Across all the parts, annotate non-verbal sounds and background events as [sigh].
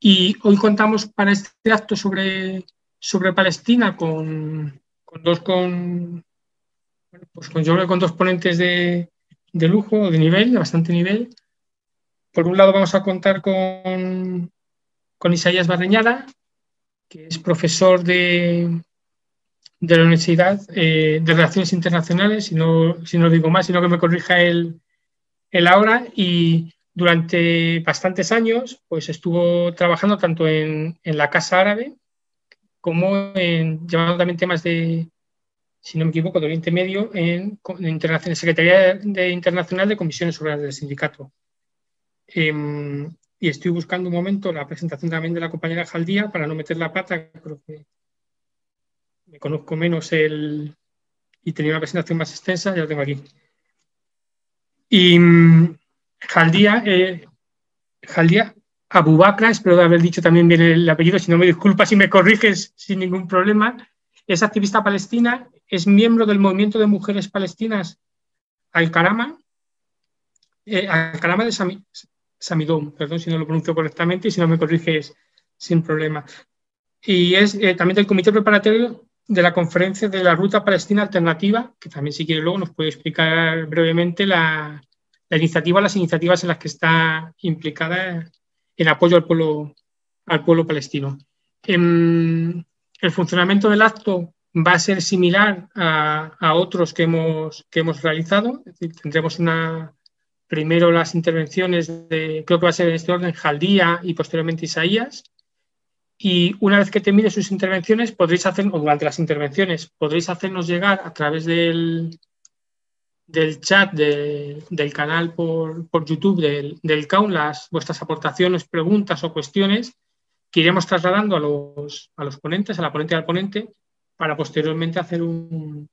Y hoy contamos para este acto sobre, sobre Palestina con, dos con, pues con, yo con dos ponentes de, de lujo, de nivel, de bastante nivel. Por un lado vamos a contar con, con Isaías Barreñada, que es profesor de, de la Universidad eh, de Relaciones Internacionales, si no, si no digo más, sino que me corrija él, ahora, y durante bastantes años pues estuvo trabajando tanto en, en la Casa Árabe como en, llevando también temas de, si no me equivoco, de Oriente Medio en, en Secretaría de Internacional de Comisiones Obreras del Sindicato. Em, y estoy buscando un momento la presentación también de la compañera Jaldía para no meter la pata, creo que me conozco menos el y tenía una presentación más extensa, ya lo tengo aquí. Y Jaldía, eh, Jaldía espero de haber dicho también bien el apellido, si no me disculpas si me corriges sin ningún problema, es activista palestina, es miembro del movimiento de mujeres palestinas Al-Karama, eh, Al-Karama de Samidón, perdón si no lo pronuncio correctamente y si no me corriges sin problema. Y es eh, también del comité preparatorio de la conferencia de la Ruta Palestina Alternativa, que también si quiere luego nos puede explicar brevemente la, iniciativa, las iniciativas en las que está implicada en apoyo al pueblo, al pueblo palestino. En, el funcionamiento del acto va a ser similar a, otros que hemos, que hemos realizado. tendremos una, primero las intervenciones de, creo que va a ser en este orden, Jaldía y posteriormente Isaías. Y una vez que termine sus intervenciones, podréis hacer, o durante las intervenciones, podréis hacernos llegar a través del, del chat del canal por, por YouTube del, del CAUN las vuestras aportaciones, preguntas o cuestiones que iremos trasladando a los, a los ponentes, a la ponente y al ponente, para posteriormente hacer un,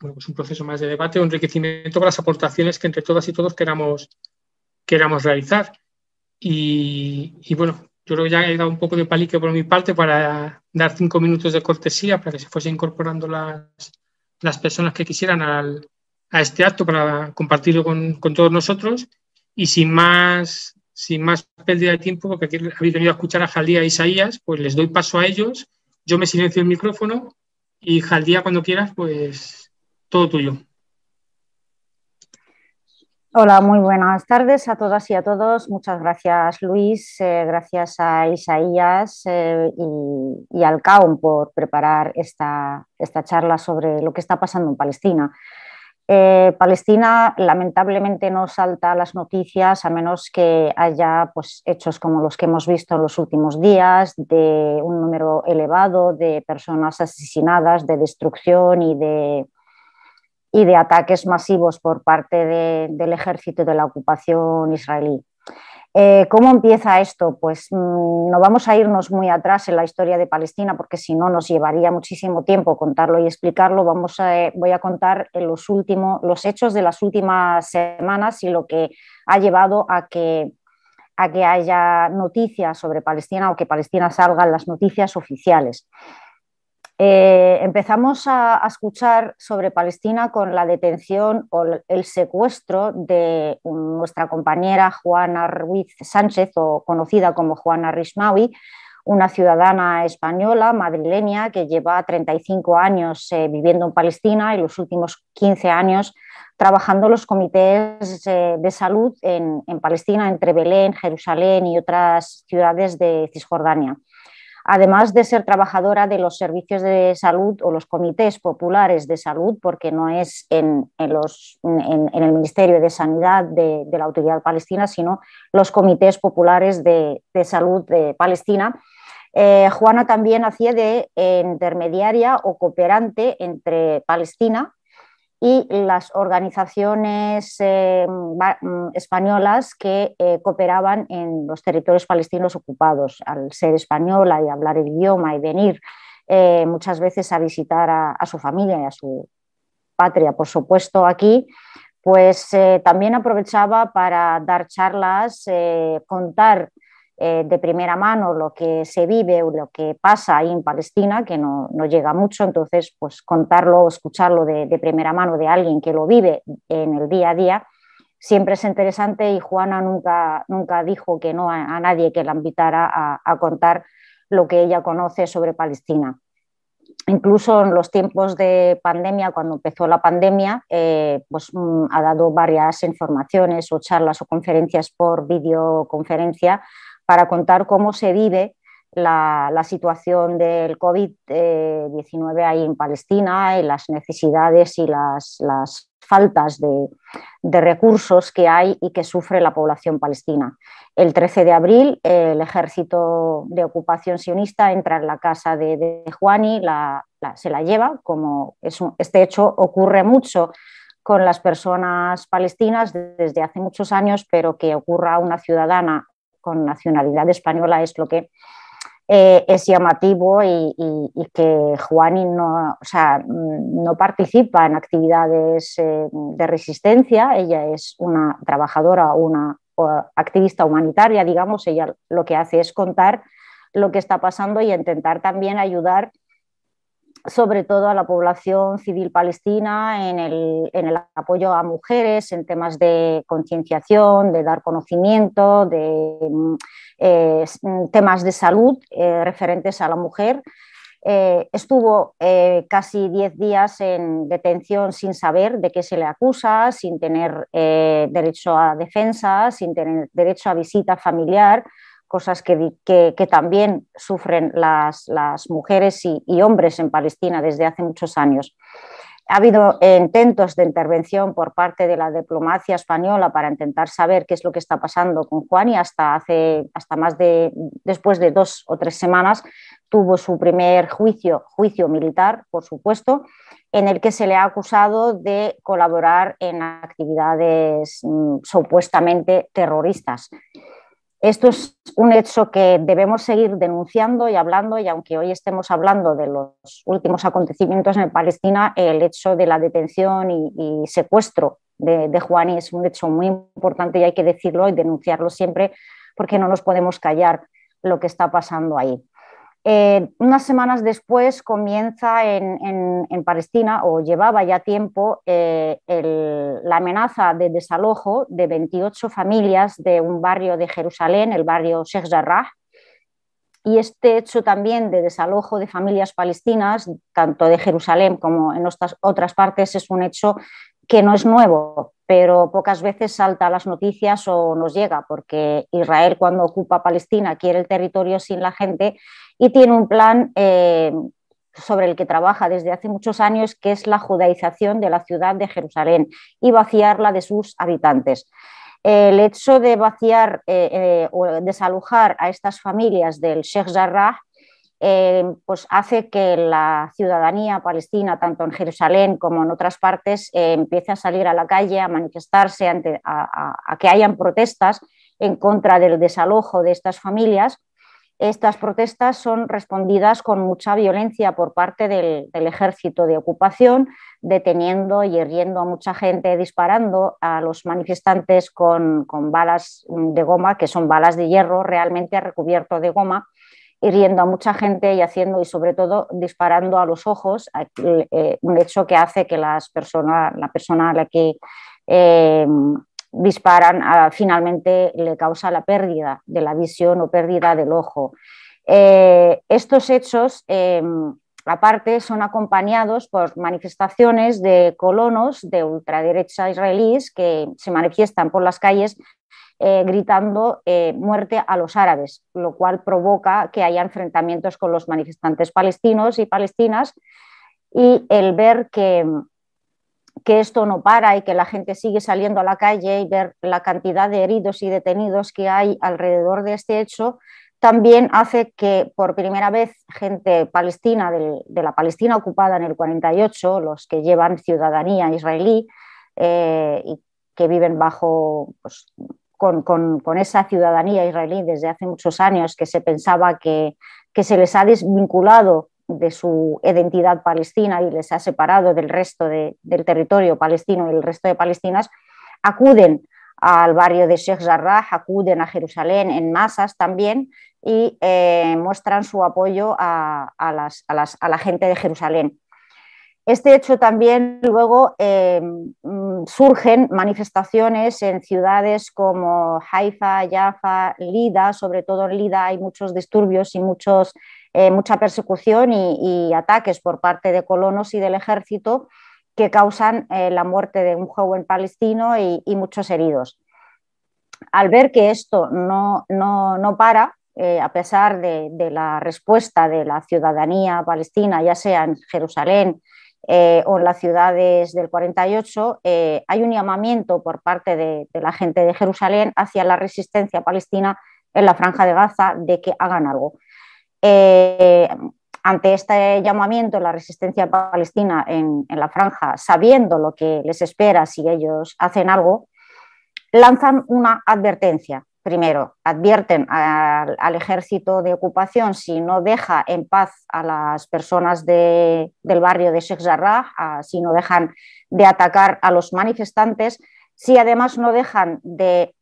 bueno, pues un proceso más de debate o enriquecimiento con las aportaciones que entre todas y todos queramos, queramos realizar. Y, y, bueno, yo creo que ya he dado un poco de palique por mi parte para dar cinco minutos de cortesía para que se fuese incorporando las, las personas que quisieran al, a este acto para compartirlo con, con, todos nosotros. Y sin más, sin más pérdida de tiempo, porque aquí habéis venido a escuchar a Jaldía e Isaías, pues les doy paso a ellos. Yo me silencio el micrófono y Jaldía, cuando quieras, pues todo tuyo. Hola, muy buenas tardes a todas y a todos. Muchas gracias, Luis. Eh, gracias a Isaías eh, y, al CAUM por preparar esta, esta charla sobre lo que está pasando en Palestina. Eh, Palestina lamentablemente no salta a las noticias a menos que haya pues, hechos como los que hemos visto en los últimos días, de un número elevado de personas asesinadas, de destrucción y de y de ataques masivos por parte del ejército de la ocupación israelí. Eh, ¿Cómo empieza esto? Pues mm, no vamos a irnos muy atrás en la historia de Palestina porque si no nos llevaría muchísimo tiempo contarlo y explicarlo. Vamos a, voy a contar los, últimos, los hechos de las últimas semanas y lo que ha llevado a que, a que haya noticias sobre Palestina o que Palestina salga en las noticias oficiales. Eh, empezamos a, escuchar sobre Palestina con la detención o el secuestro de nuestra compañera Juana Ruiz Sánchez, o conocida como Juana Rismaui, una ciudadana española madrileña que lleva 35 años eh, viviendo en Palestina y los últimos 15 años trabajando los comités eh, de salud en Palestina, entre Belén, Jerusalén y otras ciudades de Cisjordania además de ser trabajadora de los servicios de salud o los comités populares de salud, porque no es en, el Ministerio de Sanidad de, la Autoridad Palestina, sino los comités populares de, salud de Palestina. Eh, Juana también hacía de intermediaria o cooperante entre Palestina y las organizaciones eh, mm, españolas que eh, cooperaban en los territorios palestinos ocupados. Al ser española y hablar el idioma y venir eh, muchas veces a visitar a, su familia y a su patria, por supuesto, aquí, pues también aprovechaba para dar charlas, contar eh, de primera mano lo que se vive o lo que pasa ahí en Palestina, que no, llega mucho, entonces pues contarlo o escucharlo de, primera mano de alguien que lo vive en el día a día siempre es interesante y Juana nunca, nunca dijo que no a, nadie que la invitara a, contar lo que ella conoce sobre Palestina. Incluso en los tiempos de pandemia, cuando empezó la pandemia, eh, pues, mm, ha dado varias informaciones o charlas o conferencias por videoconferencia para contar cómo se vive la, situación del COVID-19 ahí en Palestina y las necesidades y las, faltas de, recursos que hay y que sufre la población palestina. El 13 de abril el ejército de ocupación sionista entra en la casa de, de Juani, se la lleva, como este hecho ocurre mucho con las personas palestinas desde hace muchos años, pero que ocurra a una ciudadana con nacionalidad española es lo que eh, es llamativo y, que Juani no, no participa en actividades eh, de resistencia, ella es una trabajadora, una activista humanitaria, digamos, ella lo que hace es contar lo que está pasando y intentar también ayudar sobre todo a la población civil palestina en el, en el apoyo a mujeres, en temas de concienciación, de dar conocimiento, de eh, temas de salud eh, referentes a la mujer. Eh, estuvo casi 10 días en detención sin saber de qué se le acusa, sin tener derecho a defensa, sin tener derecho a visita familiar cosas que, que, también sufren las, las mujeres y, y, hombres en Palestina desde hace muchos años. Ha habido intentos de intervención por parte de la diplomacia española para intentar saber qué es lo que está pasando con Juan y hasta hace hasta más de después de dos o tres semanas tuvo su primer juicio, juicio militar, por supuesto, en el que se le ha acusado de colaborar en actividades mm, supuestamente terroristas. Esto es un hecho que debemos seguir denunciando y hablando, y aunque hoy estemos hablando de los últimos acontecimientos en Palestina, el hecho de la detención y, secuestro de, de Juani es un hecho muy importante y hay que decirlo y denunciarlo siempre porque no nos podemos callar lo que está pasando ahí. Eh, unas semanas después comienza en, Palestina, o llevaba ya tiempo, eh, la amenaza de desalojo de 28 familias de un barrio de Jerusalén, el barrio Sheikh Jarrah, y este hecho también de desalojo de familias palestinas, tanto de Jerusalén como en otras partes, es un hecho que no es nuevo, pero pocas veces salta a las noticias o nos llega, porque Israel cuando ocupa Palestina quiere el territorio sin la gente y tiene un plan eh, sobre el que trabaja desde hace muchos años, que es la judaización de la ciudad de Jerusalén y vaciarla de sus habitantes. El hecho de vaciar eh, eh, o desalojar a estas familias del Sheikh Jarrah eh, pues hace que la ciudadanía palestina, tanto en Jerusalén como en otras partes, eh, empiece a salir a la calle, a manifestarse, ante, a, que hayan protestas en contra del desalojo de estas familias. Estas protestas son respondidas con mucha violencia por parte del, ejército de ocupación, deteniendo y hiriendo a mucha gente, disparando a los manifestantes con, con balas de goma, que son balas de hierro realmente recubierto de goma, hiriendo a mucha gente y haciendo y sobre todo disparando a los ojos, eh, un hecho que hace que las personas, la persona a la que eh, disparan ah, finalmente le causa la pérdida de la visión o pérdida del ojo. Eh, estos hechos, aparte, son acompañados por manifestaciones de colonos de ultraderecha israelíes que se manifiestan por las calles eh, gritando eh, muerte a los árabes, lo cual provoca que haya enfrentamientos con los manifestantes palestinos y palestinas. Y el ver que, que esto no para y que la gente sigue saliendo a la calle y ver la cantidad de heridos y detenidos que hay alrededor de este hecho, también hace que por primera vez gente palestina de, la Palestina ocupada en el 48, los que llevan ciudadanía israelí eh, y que viven bajo pues, con, esa ciudadanía israelí desde hace muchos años que se pensaba que, se les ha desvinculado de su identidad palestina y les ha separado del resto del territorio palestino y el resto de palestinas, acuden al barrio de Sheikh Jarrah, acuden a Jerusalén en masas también y eh, muestran su apoyo a, la gente de Jerusalén. Este hecho también luego em, mm, surgen manifestaciones en ciudades como Haifa, Jaffa, Lida, sobre todo en Lida hay muchos disturbios y muchos, eh, mucha persecución y, ataques por parte de colonos y del ejército que causan eh, la muerte de un joven palestino y, muchos heridos. Al ver que esto no, no, para, eh, a pesar de, la respuesta de la ciudadanía palestina, ya sea en Jerusalén, eh, o en las ciudades del 48, eh, hay un llamamiento por parte de, la gente de Jerusalén hacia la resistencia palestina en la franja de Gaza de que hagan algo. Ante este llamamiento, la resistencia palestina en, la franja, sabiendo lo que les espera si ellos hacen algo, lanzan una advertencia. Primero, advierten al, ejército de ocupación si no deja en paz a las personas del barrio de Sheikh Jarrah, si no dejan de atacar a los manifestantes, si además no dejan de,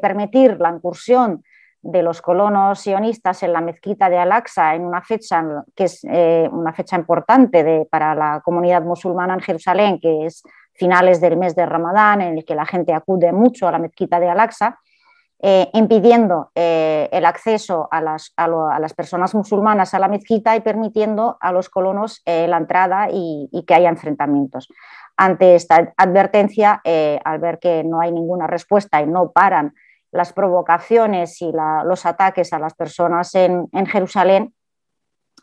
permitir la incursión de los colonos sionistas en la mezquita de Al-Aqsa en una fecha que es eh, una fecha importante para la comunidad musulmana en Jerusalén, que es finales del mes de Ramadán, en el que la gente acude mucho a la mezquita de Al-Aqsa, eh, impidiendo eh, el acceso a las, personas musulmanas a la mezquita y permitiendo a los colonos la entrada y, que haya enfrentamientos. Ante esta advertencia, al ver que no hay ninguna respuesta y no paran las provocaciones y los ataques a las personas en, Jerusalén,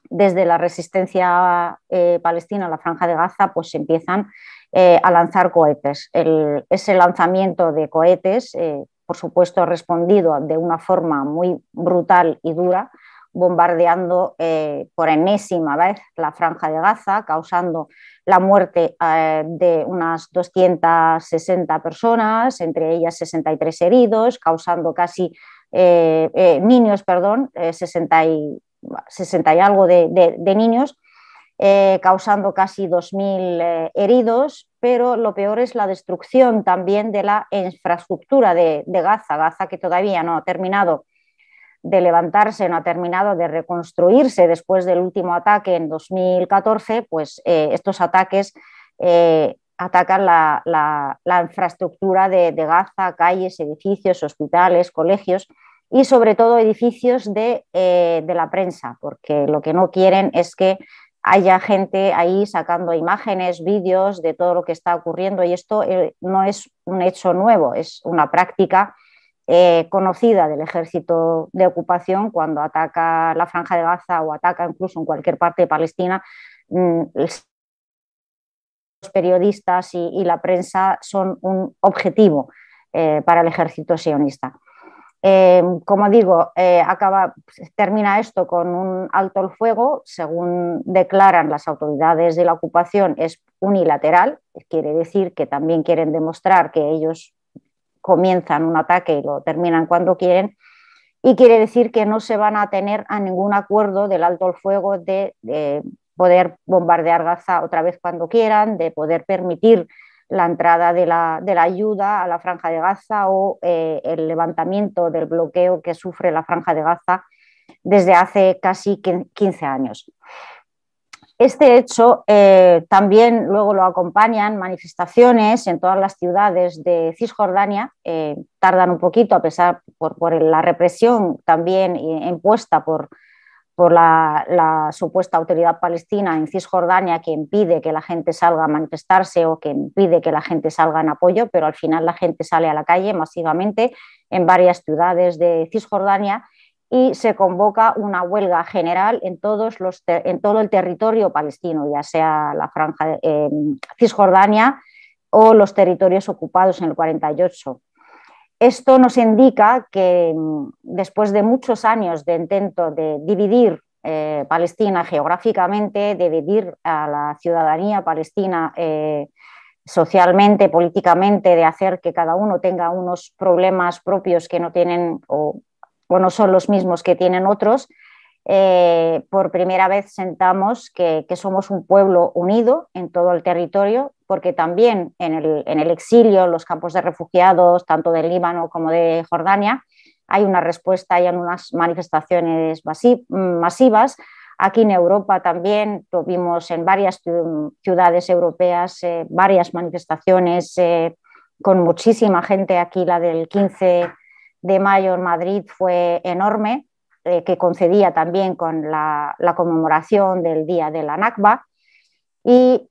desde la resistencia palestina a la franja de Gaza, pues empiezan eh, a lanzar cohetes. ese lanzamiento de cohetes, eh, por supuesto, ha respondido de una forma muy brutal y dura, bombardeando eh, por enésima vez la franja de Gaza, causando la muerte de unas 260 personas, entre ellas 63 heridos, causando casi niños, perdón, 60 y, 60 y algo de niños, eh, causando casi 2.000 eh, heridos, pero lo peor es la destrucción también de la infraestructura de, Gaza, Gaza que todavía no ha terminado de levantarse, no ha terminado de reconstruirse después del último ataque en 2014, pues eh, estos ataques atacan la, infraestructura de, Gaza, calles, edificios, hospitales, colegios y sobre todo edificios de, de, la prensa, porque lo que no quieren es que haya gente ahí sacando imágenes, vídeos de todo lo que está ocurriendo y esto eh, no es un hecho nuevo, es una práctica eh, conocida del ejército de ocupación cuando ataca la franja de Gaza o ataca incluso en cualquier parte de Palestina. Mm, los periodistas y, la prensa son un objetivo eh, para el ejército sionista. Em, como digo, eh, acaba, termina esto con un alto el fuego, según declaran las autoridades de la ocupación, es unilateral, quiere decir que también quieren demostrar que ellos comienzan un ataque y lo terminan cuando quieren, y quiere decir que no se van a tener a ningún acuerdo del alto el fuego de poder bombardear Gaza otra vez cuando quieran, de poder permitir la entrada de la, ayuda a la franja de Gaza o eh, el levantamiento del bloqueo que sufre la franja de Gaza desde hace casi 15 años. Este hecho eh, también luego lo acompañan manifestaciones en todas las ciudades de Cisjordania, eh, tardan un poquito a pesar por, la represión también impuesta por, por la, supuesta autoridad palestina en Cisjordania que impide que la gente salga a manifestarse o que impide que la gente salga en apoyo, pero al final la gente sale a la calle masivamente en varias ciudades de Cisjordania y se convoca una huelga general en, todos los en todo el territorio palestino, ya sea la franja de Cisjordania o los territorios ocupados en el 48. Esto nos indica que mm, después de muchos años de intento de dividir eh, Palestina geográficamente, dividir a la ciudadanía palestina eh, socialmente, políticamente, de hacer que cada uno tenga unos problemas propios que no tienen no son los mismos que tienen otros, eh, por primera vez sentamos que, somos un pueblo unido en todo el territorio, porque también en el, en el exilio, los campos de refugiados, tanto del Líbano como de Jordania, hay una respuesta, hay unas manifestaciones masivas Aquí en Europa también tuvimos en varias ciudades europeas eh, varias manifestaciones eh, con muchísima gente. Aquí la del 15 de mayo en Madrid fue enorme, eh, que concedía también con la, conmemoración del Día de la Nakba. Y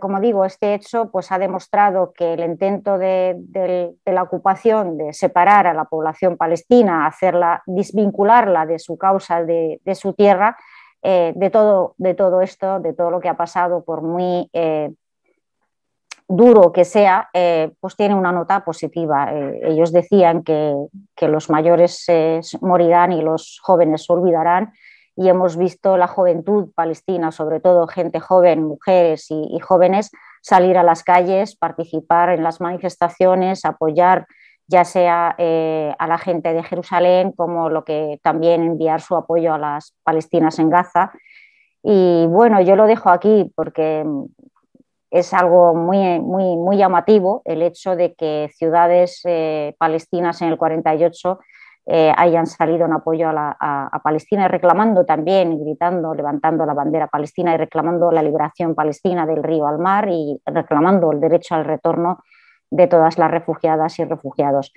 como digo, este hecho pues, ha demostrado que el intento de, la ocupación de separar a la población palestina, hacerla, desvincularla de su causa, de, su tierra, eh, de, todo, de todo esto, de todo lo que ha pasado, por muy eh, duro que sea, eh, pues tiene una nota positiva. ellos decían que, los mayores morirán y los jóvenes olvidarán y hemos visto la juventud palestina, sobre todo gente joven, mujeres y jóvenes, salir a las calles, participar en las manifestaciones, apoyar ya sea eh, a la gente de Jerusalén como lo que también enviar su apoyo a las palestinas en Gaza. Y bueno, yo lo dejo aquí porque es algo muy, muy, muy llamativo el hecho de que ciudades eh, palestinas en el 48 eh, hayan salido en apoyo a, a, Palestina reclamando también, gritando, levantando la bandera palestina y reclamando la liberación palestina del río al mar y reclamando el derecho al retorno de todas las refugiadas y refugiados.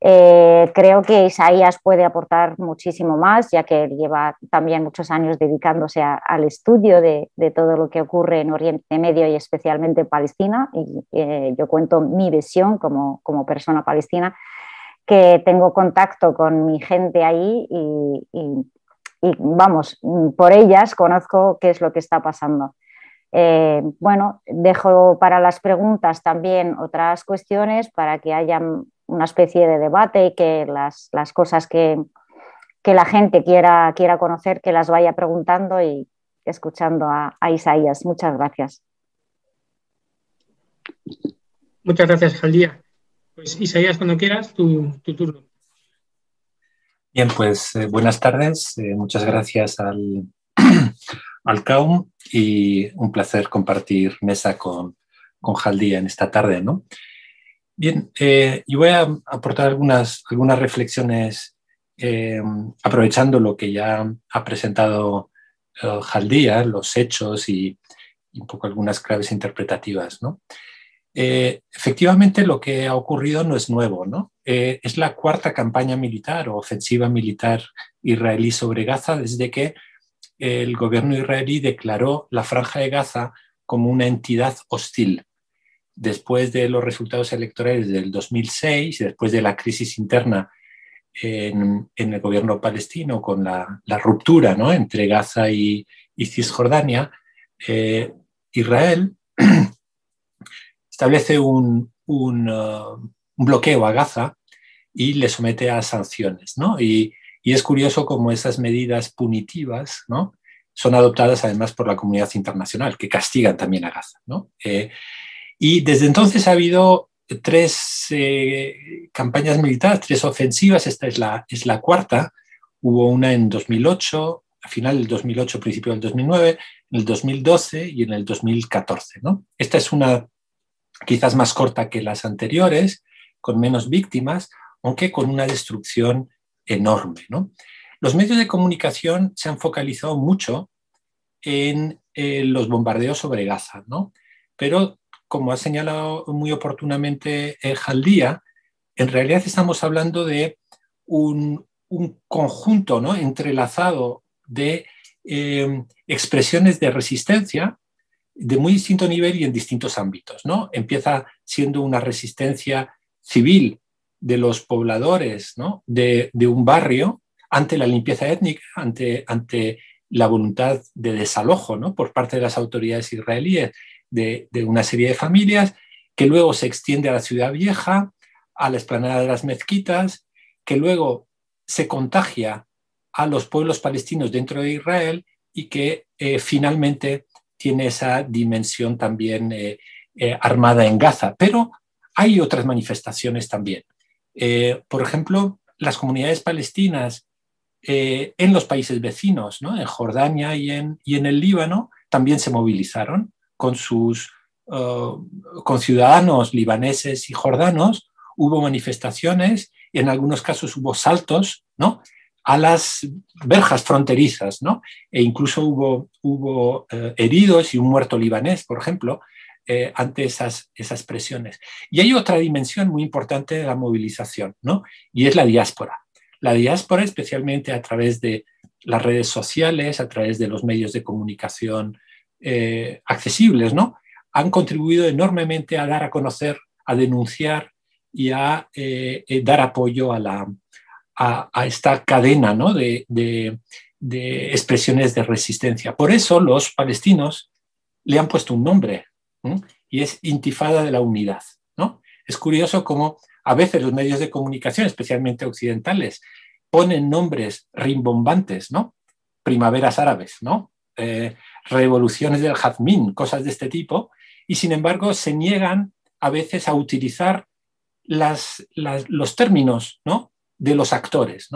Eh, creo que Isaías puede aportar muchísimo más, ya que lleva también muchos años dedicándose al estudio de, todo lo que ocurre en Oriente Medio y especialmente en Palestina. Y eh, yo cuento mi visión como, persona palestina, que tengo contacto con mi gente ahí y, vamos, por ellas conozco qué es lo que está pasando. Eh, bueno, dejo para las preguntas también otras cuestiones para que haya una especie de debate y que las, cosas que, la gente quiera, quiera conocer, que las vaya preguntando y escuchando a, Isaías. Muchas gracias. Muchas gracias, Jaldía. Pues Isaías, cuando quieras, tu, turno. Bien, pues eh, buenas tardes. Eh, muchas gracias al, [clears throat] al CAUM y un placer compartir mesa con, con Jaldía en esta tarde. ¿no? Bien, eh, yo voy a aportar algunas, algunas reflexiones eh, aprovechando lo que ya ha presentado eh, Jaldía, los hechos y, un poco algunas claves interpretativas. ¿no? efectivamente, lo que ha ocurrido no es nuevo. ¿no? es la cuarta campaña militar o ofensiva militar israelí sobre Gaza desde que el gobierno israelí declaró la franja de Gaza como una entidad hostil. Después de los resultados electorales del 2006, después de la crisis interna en, el gobierno palestino con la, ruptura entre Gaza y, Cisjordania, eh, Israel [clears throat] establece un, uh, un, bloqueo a Gaza y le somete a sanciones. Y y es curioso cómo esas medidas punitivas son adoptadas además por la comunidad internacional, que castigan también a Gaza. Eh, y desde entonces ha habido tres eh, campañas militares, tres ofensivas, esta es la, es la cuarta. Hubo una en 2008, a final del 2008, principio del 2009, en el 2012 y en el 2014. ¿no? Esta es una quizás más corta que las anteriores, con menos víctimas, aunque con una destrucción enorme. ¿no? Los medios de comunicación se han focalizado mucho en eh, los bombardeos sobre Gaza, ¿no? pero como ha señalado muy oportunamente el Jaldía, en realidad estamos hablando de un, conjunto ¿no? entrelazado de em, expresiones de resistencia de muy distinto nivel y en distintos ámbitos. ¿no? Empieza siendo una resistencia civil de los pobladores de, un barrio ante la limpieza étnica, ante, ante la voluntad de desalojo ¿no? por parte de las autoridades israelíes de, una serie de familias, que luego se extiende a la ciudad vieja, a la explanada de las mezquitas, que luego se contagia a los pueblos palestinos dentro de Israel y que eh, finalmente tiene esa dimensión también eh, eh, armada en Gaza. Pero hay otras manifestaciones también. Por ejemplo, las comunidades palestinas en los países vecinos, en Jordania y en, y en, el Líbano, también se movilizaron con sus uh, con ciudadanos libaneses y jordanos, hubo manifestaciones, en algunos casos hubo saltos, ¿no? a las verjas fronterizas, ¿no? E incluso hubo, hubo eh, heridos y un muerto libanés, por ejemplo, eh, ante esas, esas presiones. Y hay otra dimensión muy importante de la movilización, ¿no? Y es la diáspora. La diáspora, especialmente a través de las redes sociales, a través de los medios de comunicación eh, accesibles, ¿no? Han contribuido enormemente a dar a conocer, a denunciar y a eh, dar apoyo a, esta cadena ¿no? de, expresiones de resistencia. Por eso los palestinos le han puesto un nombre, y es Intifada de la Unidad. ¿no? Es curioso cómo a veces los medios de comunicación, especialmente occidentales, ponen nombres rimbombantes, ¿no? Primaveras árabes, ¿no? Eh, revoluciones del jazmín, cosas de este tipo, y sin embargo se niegan a veces a utilizar los términos ¿no? de los actores,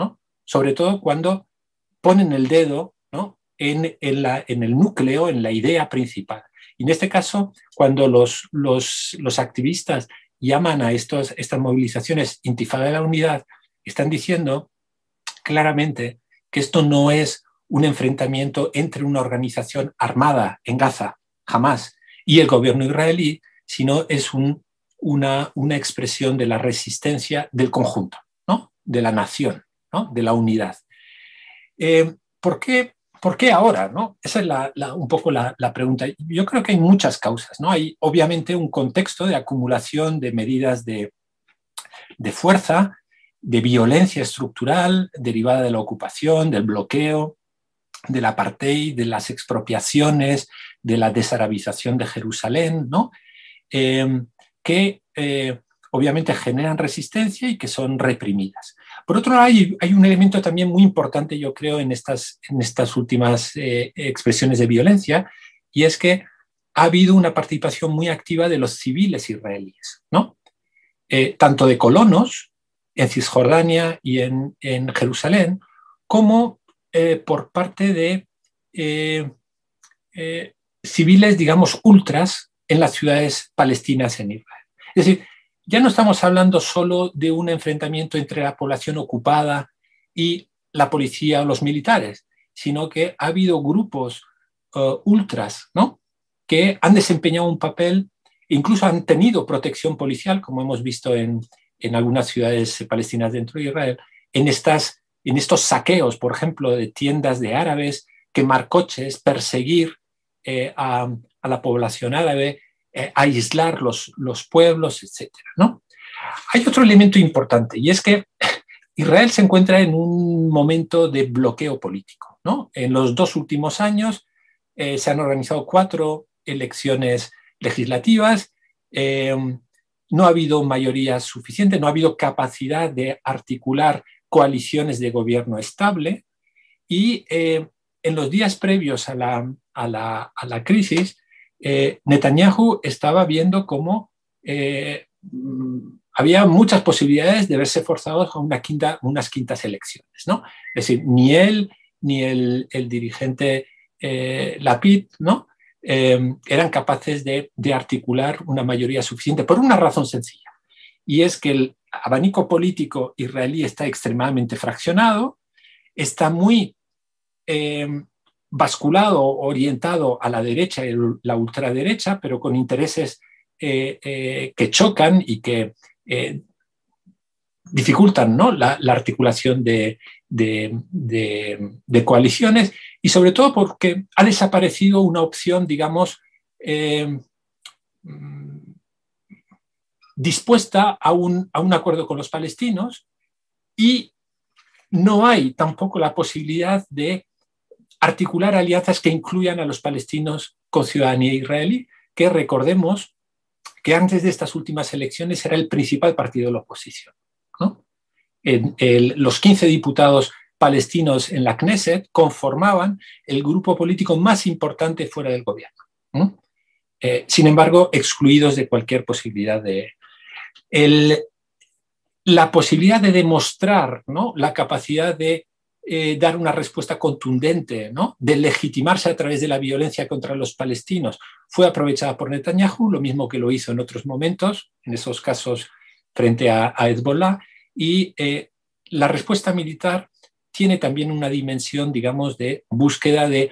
sobre todo cuando ponen el dedo en, el núcleo, en la idea principal. Y en este caso, cuando los, activistas llaman a estas movilizaciones intifada de la unidad, están diciendo claramente que esto no es un enfrentamiento entre una organización armada en Gaza, jamás, y el gobierno israelí, sino es un, una, expresión de la resistencia del conjunto, ¿no? de la nación, ¿no? de la unidad. Eh, ¿por, qué, ¿Por qué ahora? ¿no? Esa es un poco la, pregunta. Yo creo que hay muchas causas. ¿no? Hay obviamente un contexto de acumulación de medidas de fuerza, de violencia estructural derivada de la ocupación, del bloqueo, del apartheid, de las expropiaciones, de la desarabización de Jerusalén, ¿no? Eh, que eh, obviamente generan resistencia y que son reprimidas. Por otro lado, hay, hay, un elemento también muy importante, yo creo, en estas, en estas últimas eh, expresiones de violencia, y es que ha habido una participación muy activa de los civiles israelíes, ¿no? Eh, tanto de colonos en Cisjordania y en, en Jerusalén, como eh, por parte de civiles, digamos, ultras en las ciudades palestinas en Israel. Es decir, ya no estamos hablando solo de un enfrentamiento entre la población ocupada y la policía o los militares, sino que ha habido grupos ultras, ¿no? Que han desempeñado un papel, incluso han tenido protección policial, como hemos visto en, en algunas ciudades palestinas dentro de Israel, en, estas, en estos saqueos, por ejemplo, de tiendas de árabes, quemar coches, perseguir eh, a, la población árabe, eh, aislar los, los pueblos, etc. ¿no? Hay otro elemento importante y es que [laughs] Israel se encuentra en un momento de bloqueo político. ¿no? En los dos últimos años eh, se han organizado cuatro elecciones legislativas, no ha habido mayoría suficiente, no ha habido capacidad de articular coaliciones de gobierno estable y en los días previos a la, a la, crisis, eh, Netanyahu estaba viendo cómo eh, mm, había muchas posibilidades de verse forzados a unas quintas elecciones. ¿no? Es decir, ni él ni el, dirigente eh, Lapid ¿no? eran capaces de, articular una mayoría suficiente por una razón sencilla. Y es que el abanico político israelí está extremadamente fraccionado, está muy basculado, orientado a la derecha y la ultraderecha, pero con intereses eh, eh, que chocan y que eh, dificultan ¿no? la, articulación de, coaliciones y sobre todo porque ha desaparecido una opción, digamos, dispuesta a un, acuerdo con los palestinos y no hay tampoco la posibilidad de articular alianzas que incluyan a los palestinos con ciudadanía israelí, que recordemos que antes de estas últimas elecciones era el principal partido de la oposición. los 15 diputados palestinos en la Knesset conformaban el grupo político más importante fuera del gobierno. Eh, sin embargo, excluidos de cualquier posibilidad de... la posibilidad de demostrar ¿no? la capacidad de eh, dar una respuesta contundente, ¿no? de legitimarse a través de la violencia contra los palestinos, fue aprovechada por Netanyahu, lo mismo que lo hizo en otros momentos, en esos casos frente a, Hezbollah, y eh, la respuesta militar tiene también una dimensión, digamos, de búsqueda de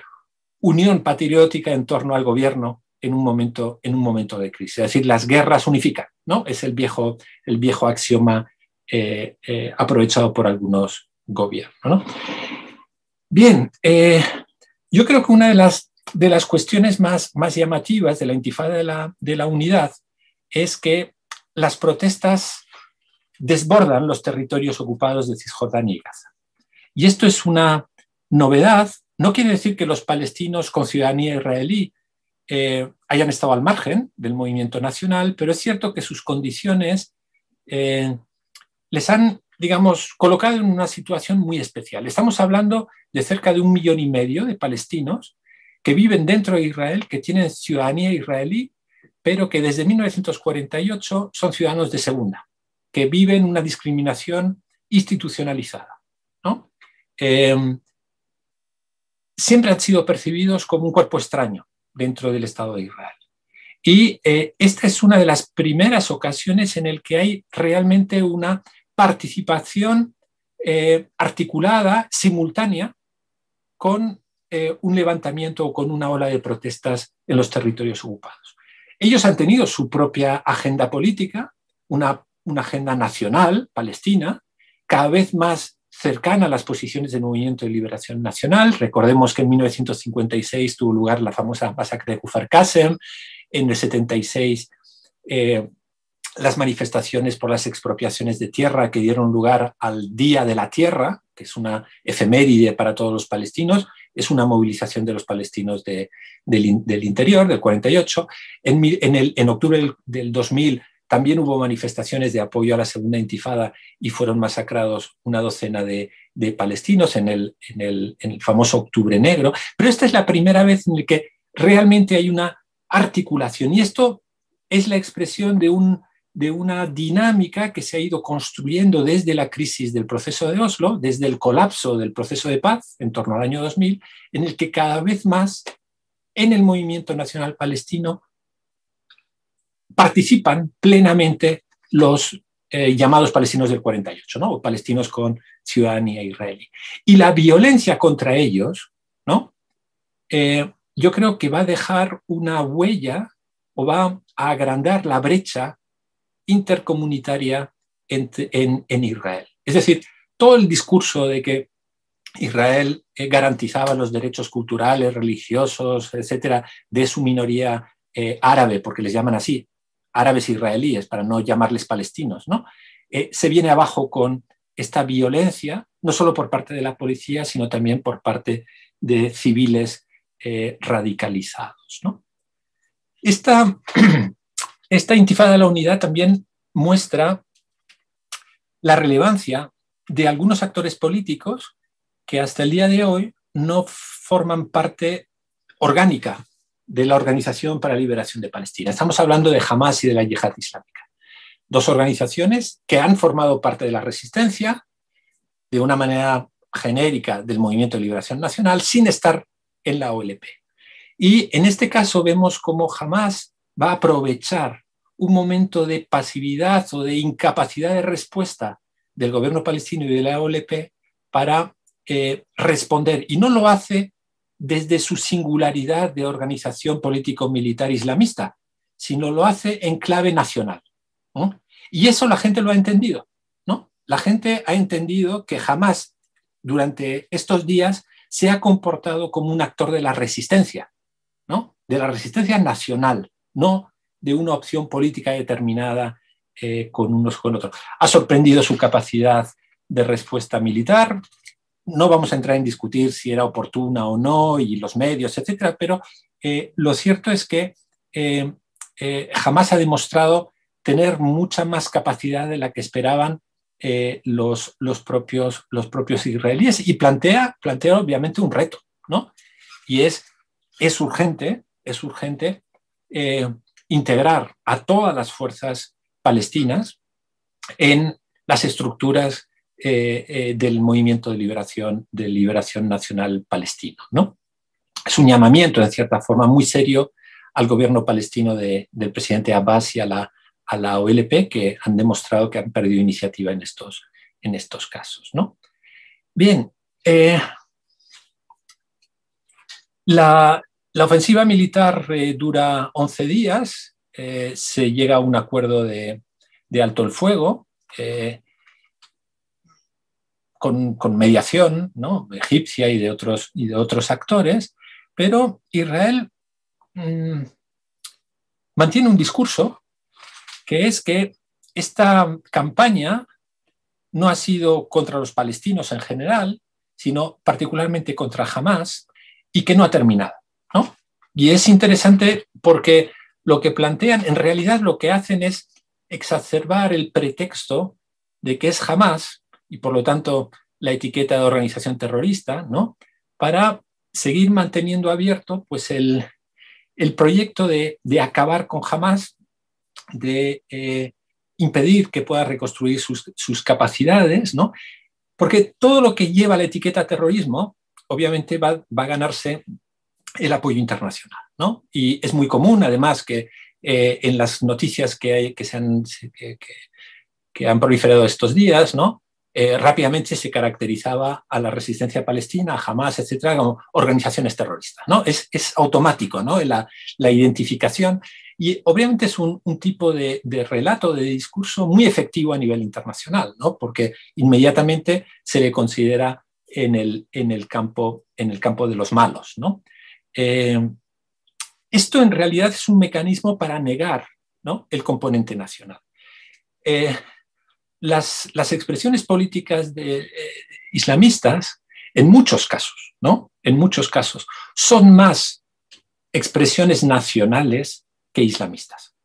unión patriótica en torno al gobierno en un momento, en un momento de crisis. Es decir, las guerras unifican, ¿no? Es el viejo, el viejo axioma eh, eh, aprovechado por algunos gobiernos. Bien, eh, yo creo que una de las, de las cuestiones más, más llamativas de la intifada de la, de la unidad es que las protestas desbordan los territorios ocupados de Cisjordania y Gaza. Y esto es una novedad. No quiere decir que los palestinos con ciudadanía israelí eh, hayan estado al margen del movimiento nacional, pero es cierto que sus condiciones eh, les han, digamos, colocado en una situación muy especial. Estamos hablando de cerca de un millón y medio de palestinos que viven dentro de Israel, que tienen ciudadanía israelí, pero que desde 1948 son ciudadanos de segunda, que viven una discriminación institucionalizada. Eh, siempre han sido percibidos como un cuerpo extraño dentro del Estado de Israel. Y eh, esta es una de las primeras ocasiones en el que hay realmente una participación eh, articulada, simultánea, con eh, un levantamiento o con una ola de protestas en los territorios ocupados. Ellos han tenido su propia agenda política, una, una agenda nacional palestina, cada vez más cercana a las posiciones del Movimiento de Liberación Nacional. Recordemos que en 1956 tuvo lugar la famosa masacre de Kufar Qasem, en el 76 eh, las manifestaciones por las expropiaciones de tierra que dieron lugar al Día de la Tierra, que es una efeméride para todos los palestinos, es una movilización de los palestinos del, interior, del 48. En, en octubre del, del 2000 también hubo manifestaciones de apoyo a la segunda intifada y fueron masacrados una docena de, palestinos en el, famoso Octubre Negro. Pero esta es la primera vez en la que realmente hay una articulación y esto es la expresión de, un, de una dinámica que se ha ido construyendo desde la crisis del proceso de Oslo, desde el colapso del proceso de paz en torno al año 2000, en el que cada vez más en el movimiento nacional palestino participan plenamente los eh, llamados palestinos del 48, ¿no? o palestinos con ciudadanía israelí. Y la violencia contra ellos, ¿no? Eh, yo creo que va a dejar una huella o va a agrandar la brecha intercomunitaria en, en, Israel. Es decir, todo el discurso de que Israel eh, garantizaba los derechos culturales, religiosos, etcétera, de su minoría árabe, porque les llaman así, árabes israelíes, para no llamarles palestinos, ¿no? Eh, se viene abajo con esta violencia, no solo por parte de la policía, sino también por parte de civiles eh, radicalizados. ¿no? Esta, [clears throat] esta intifada de la unidad también muestra la relevancia de algunos actores políticos que hasta el día de hoy no forman parte orgánica de la Organización para la Liberación de Palestina. Estamos hablando de Hamas y de la Yihad Islámica. Dos organizaciones que han formado parte de la resistencia de una manera genérica del Movimiento de Liberación Nacional sin estar en la OLP. Y en este caso vemos cómo Hamas va a aprovechar un momento de pasividad o de incapacidad de respuesta del gobierno palestino y de la OLP para eh, responder. Y no lo hace desde su singularidad de organización político-militar islamista, sino lo hace en clave nacional. Y eso la gente lo ha entendido. ¿no? La gente ha entendido que jamás durante estos días se ha comportado como un actor de la resistencia, ¿no? de la resistencia nacional, no de una opción política determinada eh, con unos con otros. Ha sorprendido su capacidad de respuesta militar, no vamos a entrar en discutir si era oportuna o no y los medios, etcétera, pero eh, lo cierto es que eh, eh, jamás ha demostrado tener mucha más capacidad de la que esperaban los, los, propios, los propios israelíes y plantea, plantea obviamente un reto, ¿no? Y es, es urgente, es urgente integrar a todas las fuerzas palestinas en las estructuras eh, eh, del movimiento de liberación, de liberación nacional palestino. ¿no? Es un llamamiento, en cierta forma, muy serio al gobierno palestino del presidente Abbas y a la, a la OLP, que han demostrado que han perdido iniciativa en estos, en estos casos. ¿no? Bien, Eh, la, ofensiva militar dura 11 días, se llega a un acuerdo de, alto el fuego con, mediación ¿no? egipcia y de, otros, y de otros actores, pero Israel mm, mantiene un discurso que es que esta campaña no ha sido contra los palestinos en general, sino particularmente contra Hamas y que no ha terminado. Y es interesante porque lo que plantean, en realidad lo que hacen es exacerbar el pretexto de que es Hamas y por lo tanto la etiqueta de organización terrorista, ¿no? para seguir manteniendo abierto pues, el, proyecto de, acabar con Hamas, de eh, impedir que pueda reconstruir sus, capacidades, ¿no? Porque todo lo que lleva la etiqueta terrorismo, obviamente va, a ganarse el apoyo internacional, ¿no? Y es muy común, además, que eh, en las noticias que, hay, que, se han, que, han proliferado estos días, ¿no? Eh, rápidamente se caracterizaba a la resistencia palestina, a Hamas, etcétera, como organizaciones terroristas. ¿no? Es, automático ¿no? la, la, identificación y obviamente es un, tipo de, relato, de discurso muy efectivo a nivel internacional, ¿no? porque inmediatamente se le considera en el, en el, campo, en el campo de los malos. ¿no? Eh, esto en realidad es un mecanismo para negar ¿no? el componente nacional. Eh, las, las, expresiones políticas de, eh, islamistas, en muchos casos, ¿no? En muchos casos, son más expresiones nacionales que islamistas.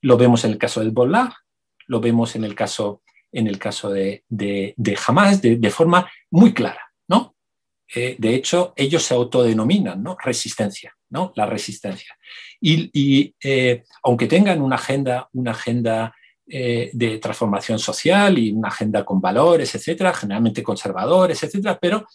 Lo vemos en el caso del Bollah, lo vemos en el caso, en el caso de, de, Hamas de, forma muy clara. ¿no? Eh, de hecho, ellos se autodenominan ¿no? resistencia, ¿no? la resistencia. Y, eh, aunque tengan una agenda, una agenda eh, de transformación social y una agenda con valores, etcétera, generalmente conservadores, etcétera, pero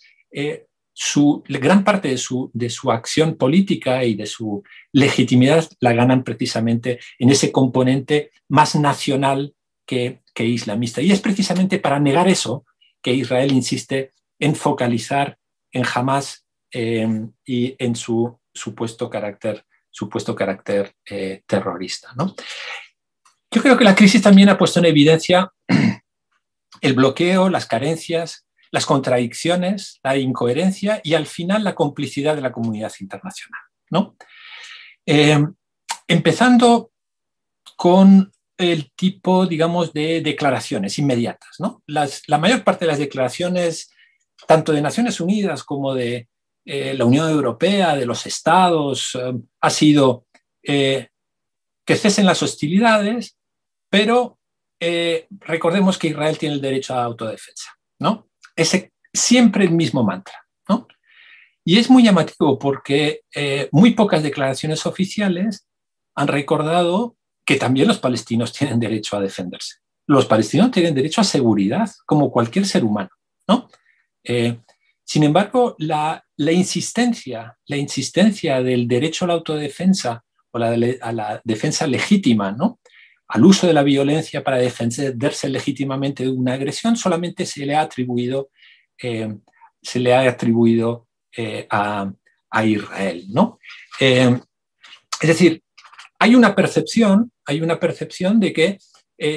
su, gran parte de su, de su acción política y de su legitimidad la ganan precisamente en ese componente más nacional que, que islamista. Y es precisamente para negar eso que Israel insiste en focalizar en Hamas em, y en su supuesto carácter, supuesto carácter eh, terrorista. ¿no? Yo creo que la crisis también ha puesto en evidencia [clears throat] el bloqueo, las carencias las contradicciones, la incoherencia y al final la complicidad de la comunidad internacional. ¿no? Eh, empezando con el tipo, digamos, de declaraciones inmediatas. ¿no? la mayor parte de las declaraciones, tanto de Naciones Unidas como de eh, la Unión Europea, de los estados, eh, ha sido que cesen las hostilidades, pero recordemos que Israel tiene el derecho a autodefensa. ¿no? ese siempre el mismo mantra. ¿no? Y es muy llamativo porque eh, muy pocas declaraciones oficiales han recordado que también los palestinos tienen derecho a defenderse. Los palestinos tienen derecho a seguridad, como cualquier ser humano. ¿no? Eh, sin embargo, la, insistencia, la insistencia del derecho a la autodefensa o a la defensa legítima, ¿no? Al uso de la violencia para defenderse legítimamente de una agresión solamente se le ha atribuido, eh, se le ha atribuido eh, a, Israel. ¿no? Eh, es decir, hay una percepción, hay una percepción de que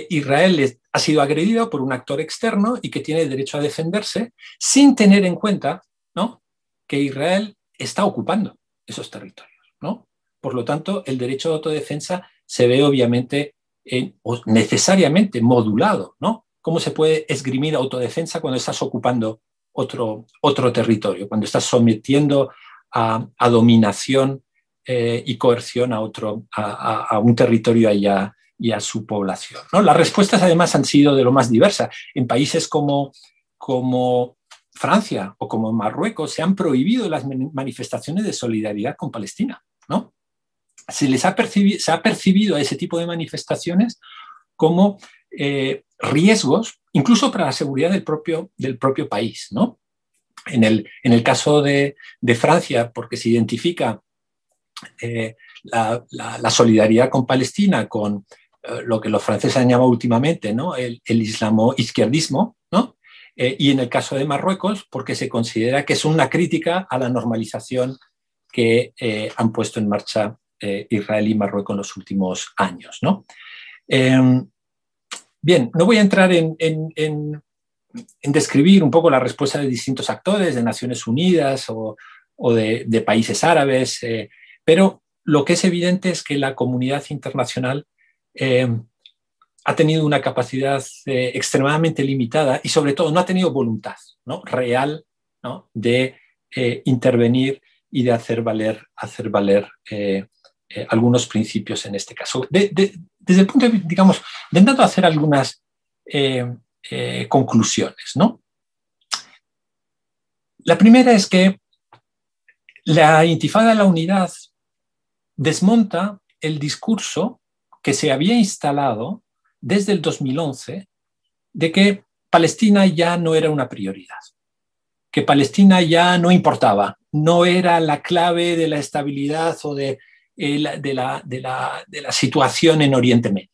Israel ha sido agredido por un actor externo y que tiene derecho a defenderse sin tener en cuenta ¿no? que Israel está ocupando esos territorios. ¿no? Por lo tanto, el derecho de autodefensa se ve obviamente necesariamente modulado, ¿no? ¿Cómo se puede esgrimir autodefensa cuando estás ocupando otro, otro territorio, cuando estás sometiendo a, dominación eh, y coerción a, otro, a, un territorio allá y a su población? ¿no? Las respuestas además han sido de lo más diversas. En países como, como Francia o como Marruecos se han prohibido las manifestaciones de solidaridad con Palestina, ¿no? Se les ha percibido, se ha percibido a ese tipo de manifestaciones como eh, riesgos, incluso para la seguridad del propio, del propio país. ¿no? En, el, en el caso de, Francia, porque se identifica eh, la, solidaridad con Palestina con eh, lo que los franceses han llamado últimamente ¿no? el, el islamo-izquierdismo, ¿no? y en el caso de Marruecos, porque se considera que es una crítica a la normalización que han puesto en marcha eh, Israel y Marruecos en los últimos años. ¿no? Em, bien, no voy a entrar en, describir un poco la respuesta de distintos actores, de Naciones Unidas o, de, países árabes, pero lo que es evidente es que la comunidad internacional em, ha tenido una capacidad eh, extremadamente limitada y sobre todo no ha tenido voluntad ¿no? real de eh, intervenir y de hacer valer, hacer valer eh, algunos principios en este caso. desde el punto de vista, digamos, intentando hacer algunas conclusiones. ¿no? La primera es que la intifada de la unidad desmonta el discurso que se había instalado desde el 2011 de que Palestina ya no era una prioridad, que Palestina ya no importaba, no era la clave de la estabilidad o de, eh, de, la, situación en Oriente Medio.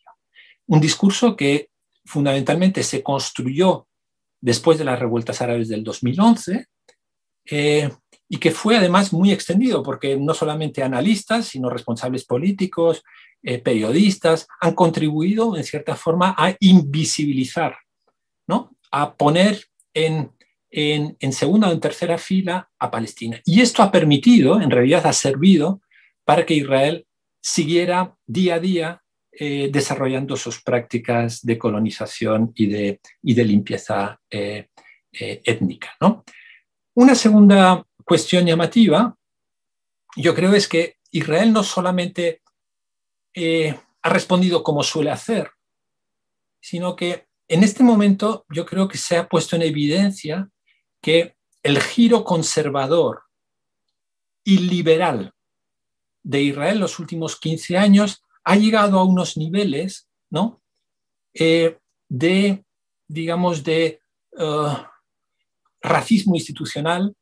Un discurso que fundamentalmente se construyó después de las revueltas árabes del 2011 eh, y que fue además muy extendido porque no solamente analistas, sino responsables políticos, eh, periodistas han contribuido en cierta forma a invisibilizar, ¿no? a poner en, segunda o en tercera fila a Palestina. Y esto ha permitido, en realidad ha servido para que Israel siguiera día a día eh, desarrollando sus prácticas de colonización y de, limpieza eh, étnica. ¿no? Una segunda cuestión llamativa, yo creo, es que Israel no solamente eh, ha respondido como suele hacer, sino que en este momento yo creo que se ha puesto en evidencia que el giro conservador y liberal de Israel los últimos 15 años ha llegado a unos niveles ¿no? Eh, de, digamos, de uh, racismo institucional,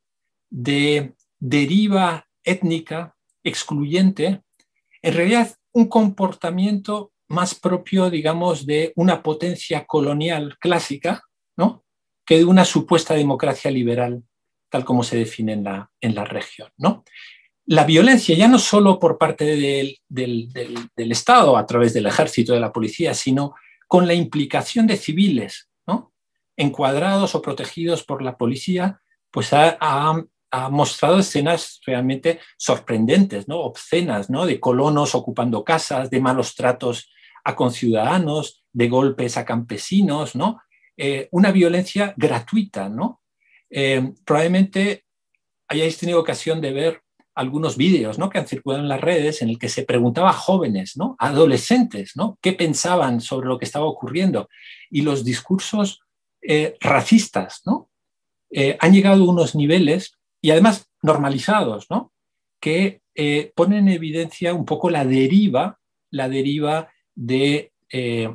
de deriva étnica excluyente, en realidad un comportamiento más propio, digamos, de una potencia colonial clásica, ¿no? que de una supuesta democracia liberal, tal como se define en la, en la región. ¿no? La violencia, ya no solo por parte del, Estado, a través del ejército, de la policía, sino con la implicación de civiles, ¿no? encuadrados o protegidos por la policía, pues ha mostrado escenas realmente sorprendentes, ¿no? obscenas, ¿no? de colonos ocupando casas, de malos tratos a conciudadanos, de golpes a campesinos, ¿no? Eh, una violencia gratuita. ¿no? Eh, probablemente hayáis tenido ocasión de ver algunos vídeos ¿no? que han circulado en las redes en el que se preguntaba a jóvenes, ¿no? adolescentes, ¿no? qué pensaban sobre lo que estaba ocurriendo. Y los discursos eh, racistas ¿no? han llegado a unos niveles y además normalizados, ¿no? que eh, ponen en evidencia un poco la deriva, la deriva de eh,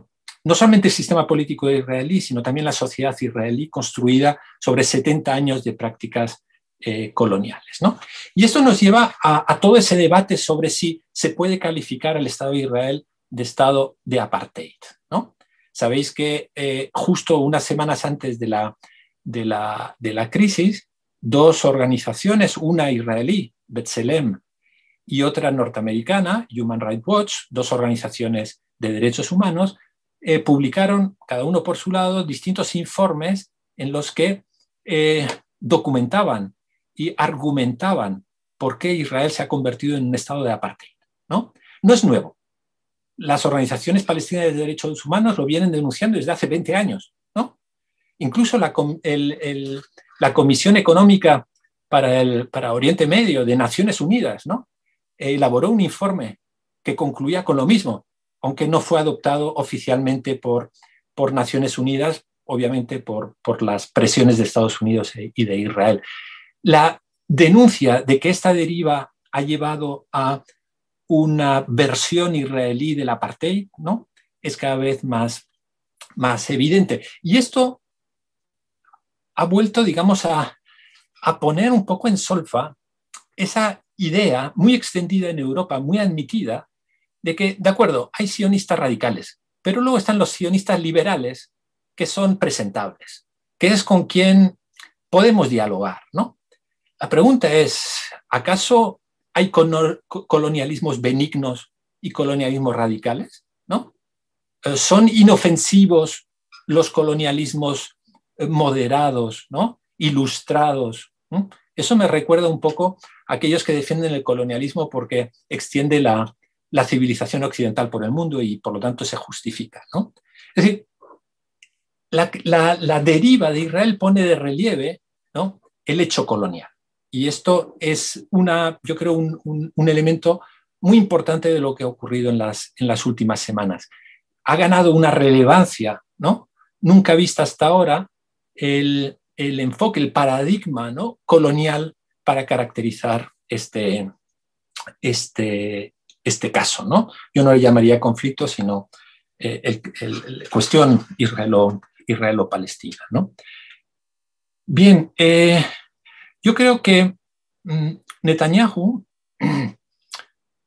no solamente el sistema político israelí, sino también la sociedad israelí construida sobre 70 años de prácticas eh, coloniales. ¿no? Y esto nos lleva a, todo ese debate sobre si se puede calificar al Estado de Israel de Estado de apartheid. ¿no? Sabéis que justo unas semanas antes de la, de la, de la crisis, dos organizaciones, una israelí, Betselem, y otra norteamericana, Human Rights Watch, dos organizaciones de derechos humanos, eh, publicaron, cada uno por su lado, distintos informes en los que eh, documentaban y argumentaban por qué Israel se ha convertido en un estado de apartheid. ¿no? no es nuevo. Las organizaciones palestinas de derechos humanos lo vienen denunciando desde hace 20 años. ¿no? Incluso la, la Comisión Económica para, el, para Oriente Medio de Naciones Unidas, elaboró un informe que concluía con lo mismo, aunque no fue adoptado oficialmente por, por Naciones Unidas, obviamente por, por las presiones de Estados Unidos y de Israel. La denuncia de que esta deriva ha llevado a una versión israelí del apartheid, ¿no? Es cada vez más, más evidente. Y esto ha vuelto, digamos, a, poner un poco en solfa esa idea muy extendida en Europa, muy admitida, de que, de acuerdo, hay sionistas radicales, pero luego están los sionistas liberales que son presentables, que es con quien podemos dialogar, ¿no? La pregunta es, ¿acaso hay colonialismos benignos y colonialismos radicales? ¿no? Eh, ¿Son inofensivos los colonialismos eh, moderados, ¿no? ilustrados? Eso me recuerda un poco a aquellos que defienden el colonialismo porque extiende la, civilización occidental por el mundo y por lo tanto se justifica. Es decir, la, deriva de Israel pone de relieve el hecho colonial. Y esto es una, yo creo, un, elemento muy importante de lo que ha ocurrido en las, en las últimas semanas. Ha ganado una relevancia, ¿no? Nunca vista hasta ahora el, enfoque, el paradigma ¿no? colonial para caracterizar este, este, este caso. ¿no? Yo no le llamaría conflicto, sino eh, el, cuestión israelo-palestina. ¿no? Bien, eh, yo creo que mm, Netanyahu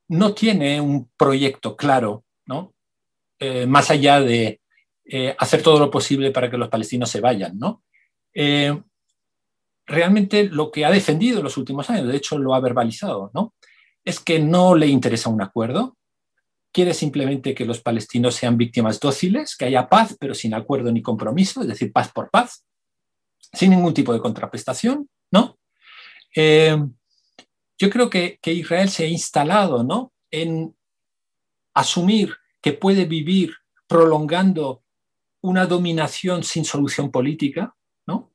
no tiene un proyecto claro, ¿no? Eh, más allá de eh, hacer todo lo posible para que los palestinos se vayan. ¿no? Eh, realmente lo que ha defendido en los últimos años, de hecho lo ha verbalizado, ¿no? es que no le interesa un acuerdo, quiere simplemente que los palestinos sean víctimas dóciles, que haya paz, pero sin acuerdo ni compromiso, es decir, paz por paz, sin ningún tipo de contraprestación. Eh, yo creo que, Israel se ha instalado ¿no? en asumir que puede vivir prolongando una dominación sin solución política. ¿no?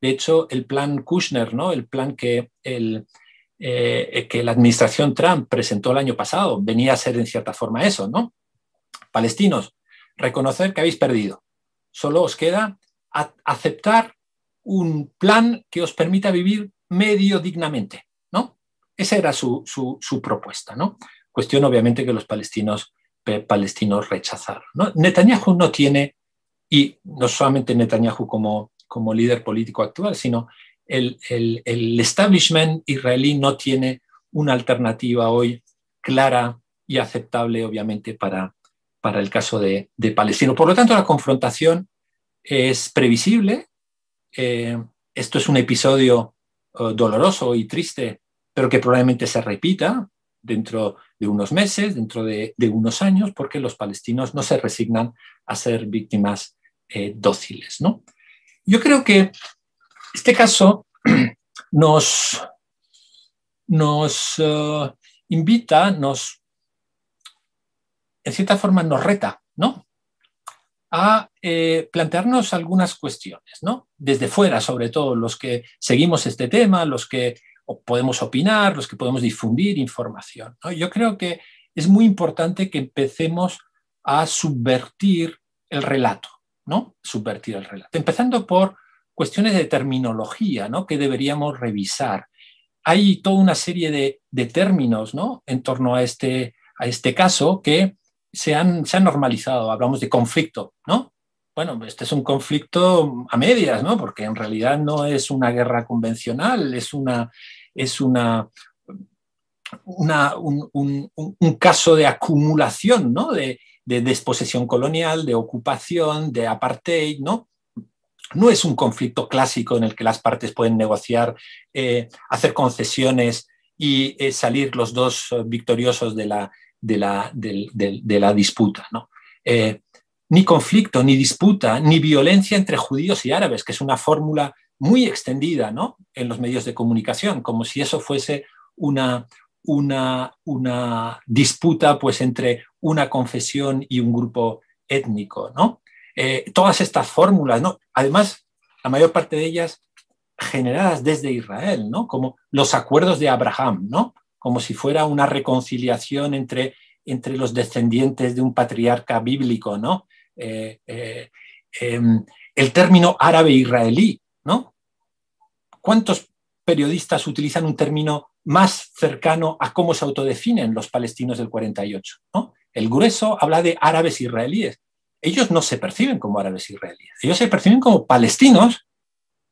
De hecho, el plan Kushner, ¿no? el plan que, el, eh, que la administración Trump presentó el año pasado, venía a ser en cierta forma eso. ¿no? Palestinos, reconocer que habéis perdido. Solo os queda aceptar un plan que os permita vivir medio dignamente, ¿no? Esa era su, propuesta, ¿no? Cuestión obviamente que los palestinos, palestinos rechazaron. Netanyahu no tiene, y no solamente Netanyahu como, como líder político actual, sino el, establishment israelí no tiene una alternativa hoy clara y aceptable, obviamente, para, para el caso de, de Palestina. Por lo tanto, la confrontación es previsible. Eh, esto es un episodio doloroso y triste, pero que probablemente se repita dentro de unos meses, dentro de, unos años, porque los palestinos no se resignan a ser víctimas eh, dóciles. ¿no? Yo creo que este caso [clears throat] nos, nos eh, invita, nos, en cierta forma nos reta, ¿no? A eh, plantearnos algunas cuestiones, ¿no? Desde fuera, sobre todo, los que seguimos este tema, los que podemos opinar, los que podemos difundir información. Yo creo que es muy importante que empecemos a subvertir el relato, ¿no? Subvertir el relato. Empezando por cuestiones de terminología, ¿no? Que deberíamos revisar. Hay toda una serie de, de términos, ¿no? En torno a este, a este caso que se han, normalizado, hablamos de conflicto, ¿no? Bueno, este es un conflicto a medias, ¿no? Porque en realidad no es una guerra convencional, es una, es una, un, caso de acumulación, ¿no? De, desposesión colonial, de ocupación, de apartheid, ¿no? No es un conflicto clásico en el que las partes pueden negociar, eh, hacer concesiones y eh, salir los dos eh, victoriosos de la, de la, de, la disputa. ¿no? Eh, ni conflicto, ni disputa, ni violencia entre judíos y árabes, que es una fórmula muy extendida ¿no? en los medios de comunicación, como si eso fuese una, una, una disputa pues, entre una confesión y un grupo étnico. ¿no? Eh, todas estas fórmulas, ¿no? además, la mayor parte de ellas generadas desde Israel, ¿no? como los acuerdos de Abraham, ¿no? Como si fuera una reconciliación entre, entre los descendientes de un patriarca bíblico, ¿no? Eh, eh, em, el término árabe-israelí, ¿no? ¿Cuántos periodistas utilizan un término más cercano a cómo se autodefinen los palestinos del 48? ¿no? El grueso habla de árabes israelíes. Ellos no se perciben como árabes israelíes, ellos se perciben como palestinos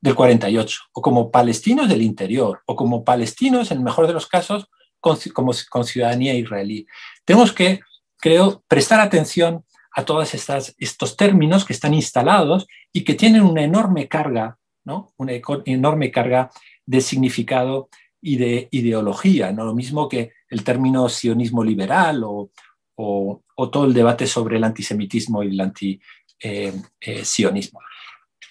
del 48, o como palestinos del interior, o como palestinos, en el mejor de los casos, con, como, con ciudadanía israelí. Tenemos que, creo, prestar atención a todos estos términos que están instalados y que tienen una enorme carga, ¿no? una enorme carga de significado y de ideología, ¿no? lo mismo que el término sionismo liberal o, todo el debate sobre el antisemitismo y el anti-sionismo. Eh, eh,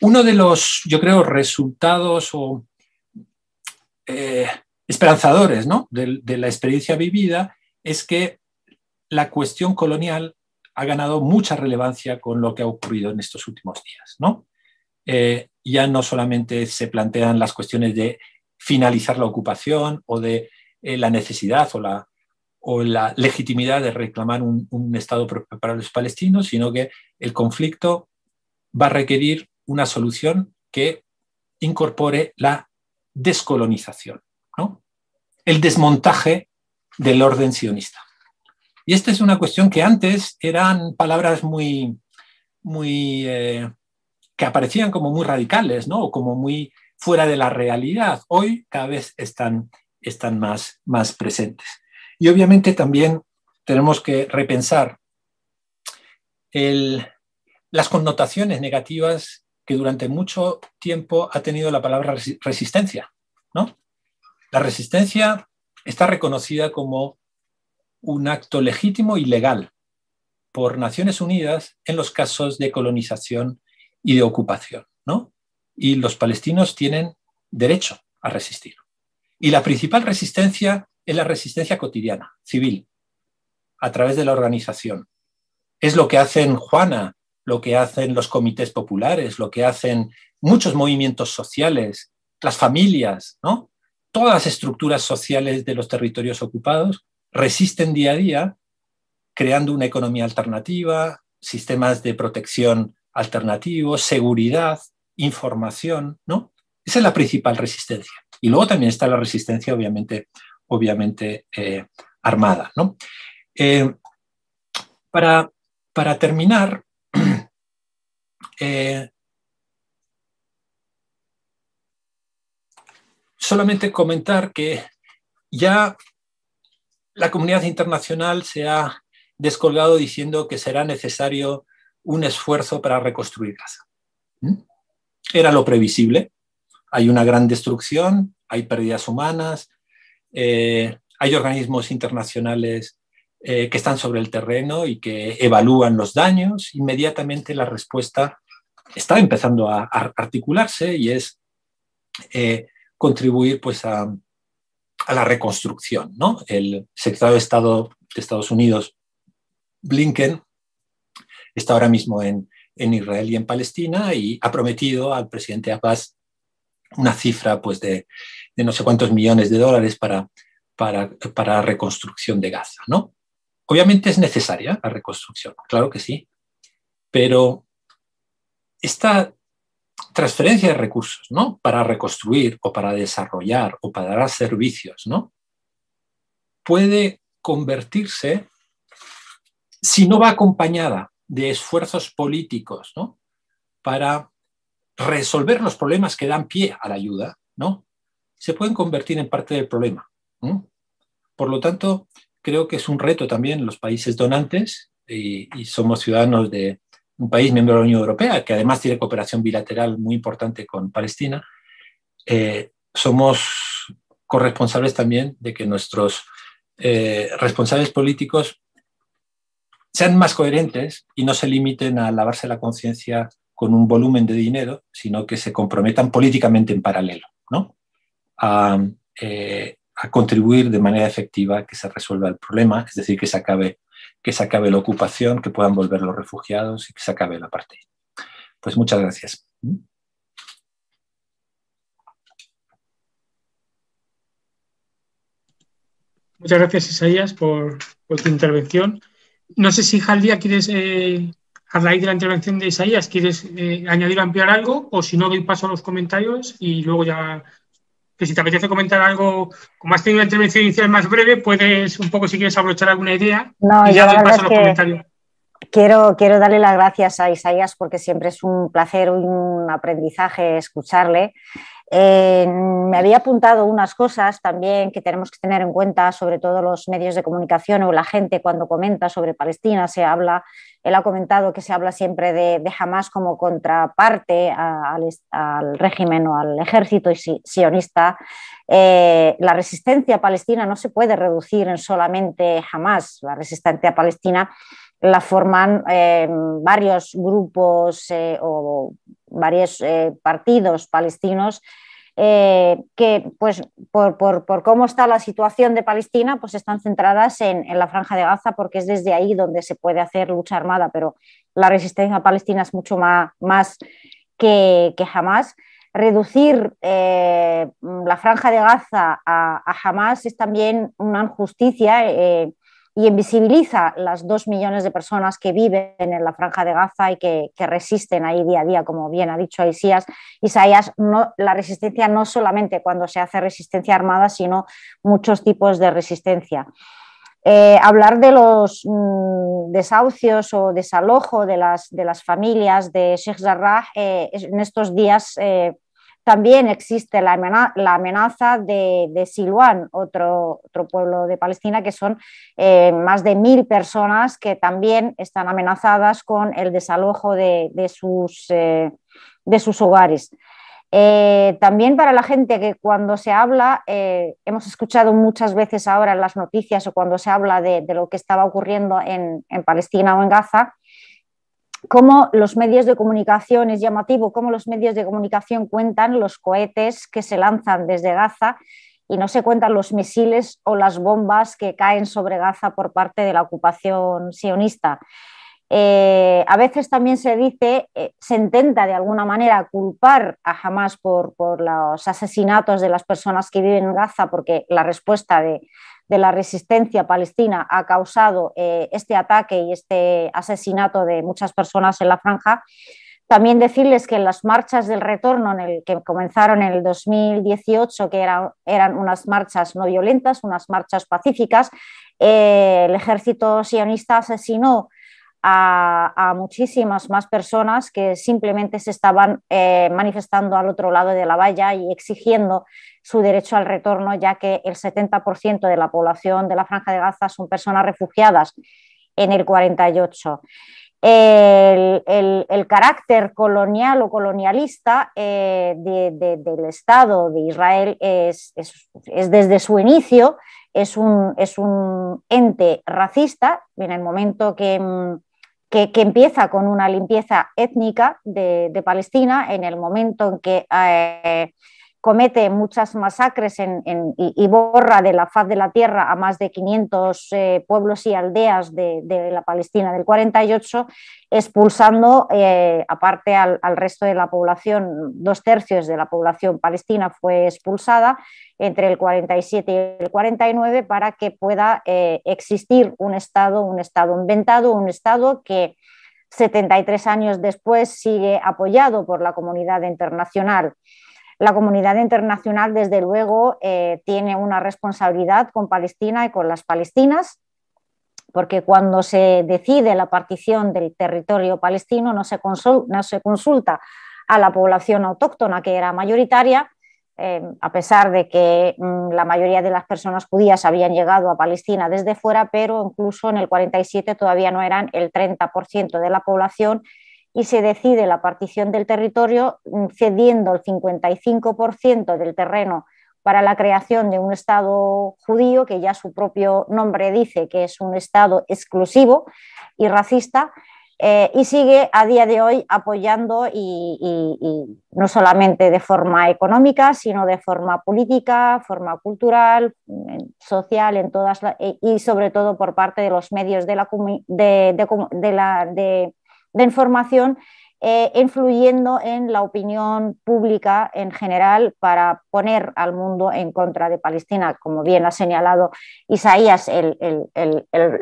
Uno de los, yo creo, resultados o eh, esperanzadores ¿no? de, la experiencia vivida es que la cuestión colonial ha ganado mucha relevancia con lo que ha ocurrido en estos últimos días. ¿no? Eh, ya no solamente se plantean las cuestiones de finalizar la ocupación o de eh, la necesidad o la, o la legitimidad de reclamar un, un Estado para los palestinos, sino que el conflicto va a requerir una solución que incorpore la descolonización. El desmontaje del orden sionista. Y esta es una cuestión que antes eran palabras muy, muy eh, que aparecían como muy radicales, ¿no? O como muy fuera de la realidad. Hoy cada vez están, están más, más presentes. Y obviamente también tenemos que repensar las connotaciones negativas que durante mucho tiempo ha tenido la palabra resistencia. ¿no? La resistencia está reconocida como un acto legítimo y legal por Naciones Unidas en los casos de colonización y de ocupación, ¿no? Y los palestinos tienen derecho a resistir. Y la principal resistencia es la resistencia cotidiana, civil, a través de la organización. Es lo que hacen Juana, lo que hacen los comités populares, lo que hacen muchos movimientos sociales, las familias, ¿no? Todas las estructuras sociales de los territorios ocupados resisten día a día creando una economía alternativa, sistemas de protección alternativos, seguridad, información, ¿no? Esa es la principal resistencia. Y luego también está la resistencia, obviamente, obviamente eh, armada, ¿no? Eh, para, para, terminar, [clears throat] eh, solamente comentar que ya la comunidad internacional se ha descolgado diciendo que será necesario un esfuerzo para reconstruir Gaza. ¿Mm? Era lo previsible. Hay una gran destrucción, hay pérdidas humanas, eh, hay organismos internacionales eh, que están sobre el terreno y que evalúan los daños. Inmediatamente la respuesta está empezando a, articularse y es eh, contribuir pues, a, la reconstrucción. ¿no? El secretario de Estado de Estados Unidos, Blinken, está ahora mismo en, Israel y en Palestina y ha prometido al presidente Abbas una cifra pues, de, no sé cuántos millones de dólares para, para, para reconstrucción de Gaza. ¿no? Obviamente es necesaria la reconstrucción, claro que sí, pero esta transferencia de recursos, ¿no? Para reconstruir o para desarrollar o para dar servicios, ¿no? Puede convertirse, si no va acompañada de esfuerzos políticos, ¿no? Para resolver los problemas que dan pie a la ayuda, ¿no? Se pueden convertir en parte del problema. Por lo tanto, creo que es un reto también los países donantes y somos ciudadanos de, un país miembro de la Unión Europea, que además tiene cooperación bilateral muy importante con Palestina, eh, somos corresponsables también de que nuestros eh, responsables políticos sean más coherentes y no se limiten a lavarse la conciencia con un volumen de dinero, sino que se comprometan políticamente en paralelo ¿no? a, eh, a contribuir de manera efectiva a que se resuelva el problema, es decir, que se acabe que se acabe la ocupación, que puedan volver los refugiados y que se acabe la parte. Pues muchas gracias. Muchas gracias, Isaías, por, tu intervención. No sé si Jaldía quieres, eh, a raíz de la intervención de Isaías, quieres eh, añadir o ampliar algo, o si no, doy paso a los comentarios y luego ya que si te apetece comentar algo, como has tenido una intervención inicial más breve, puedes un poco, si quieres, abrochar alguna idea. No, y ya doy paso a los comentarios. Quiero, quiero darle las gracias a Isaías porque siempre es un placer, un aprendizaje escucharle. Eh, me había apuntado unas cosas también que tenemos que tener en cuenta, sobre todo los medios de comunicación o la gente cuando comenta sobre Palestina, se habla, él ha comentado que se habla siempre de, de Hamas como contraparte al, régimen o al ejército sionista. Eh, la resistencia palestina no se puede reducir en solamente Hamas, la resistencia palestina la forman eh, varios grupos o varios partidos palestinos eh, que pues por, cómo está la situación de Palestina, pues están centradas en, la franja de Gaza porque es desde ahí donde se puede hacer lucha armada, pero la resistencia palestina es mucho más, más que, que jamás. Reducir eh, la franja de Gaza a, a, Hamas es también una injusticia. Eh, y invisibiliza las dos millones de personas que viven en la franja de Gaza y que, resisten ahí día a día, como bien ha dicho Isaías. Isaías, la resistencia no solamente cuando se hace resistencia armada, sino muchos tipos de resistencia. Eh, hablar de los mm, desahucios o desalojo de las, de las familias de Sheikh Jarrah eh, en estos días eh, también existe la amenaza, de, de Siluán, otro, pueblo de Palestina, que son eh, más de mil personas que también están amenazadas con el desalojo de, sus, eh, sus, hogares. Eh, también para la gente que cuando se habla, hemos escuchado muchas veces ahora en las noticias o cuando se habla de, lo que estaba ocurriendo en, en Palestina o en Gaza, cómo los medios de comunicación, es llamativo cómo los medios de comunicación cuentan los cohetes que se lanzan desde Gaza y no se cuentan los misiles o las bombas que caen sobre Gaza por parte de la ocupación sionista. Eh, a veces también se dice, eh, se intenta de alguna manera culpar a Hamas por, por, los asesinatos de las personas que viven en Gaza, porque la respuesta de, de la resistencia palestina ha causado eh, este ataque y este asesinato de muchas personas en la franja. También decirles que las marchas del retorno, en el que comenzaron en el 2018, que eran unas marchas no violentas, unas marchas pacíficas, eh, el ejército sionista asesinó a, muchísimas más personas que simplemente se estaban eh, manifestando al otro lado de la valla y exigiendo su derecho al retorno, ya que el 70% de la población de la Franja de Gaza son personas refugiadas en el 48. El, carácter colonial o colonialista eh, del Estado de Israel es, desde su inicio, es un, es un, ente racista en el momento que, que, empieza con una limpieza étnica de, Palestina, en el momento en que eh, comete muchas masacres y, borra de la faz de la tierra a más de 500 eh, pueblos y aldeas de, la Palestina del 48, expulsando eh, aparte al, resto de la población, dos tercios de la población palestina fue expulsada entre el 47 y el 49 para que pueda eh, existir un Estado, un Estado inventado, un Estado que 73 años después sigue apoyado por la comunidad internacional. La comunidad internacional, desde luego, eh, tiene una responsabilidad con Palestina y con las palestinas, porque cuando se decide la partición del territorio palestino no se, consulta a la población autóctona, que era mayoritaria, eh, a pesar de que mm, la mayoría de las personas judías habían llegado a Palestina desde fuera, pero incluso en el 47 todavía no eran el 30% de la población y se decide la partición del territorio mm, cediendo el 55% del terreno para la creación de un Estado judío, que ya su propio nombre dice que es un Estado exclusivo y racista, eh, y sigue a día de hoy apoyando y, no solamente de forma económica, sino de forma política, forma cultural, social, en todas y sobre todo por parte de los medios de la, de la de de información eh, influyendo en la opinión pública en general para poner al mundo en contra de Palestina, como bien ha señalado Isaías, el,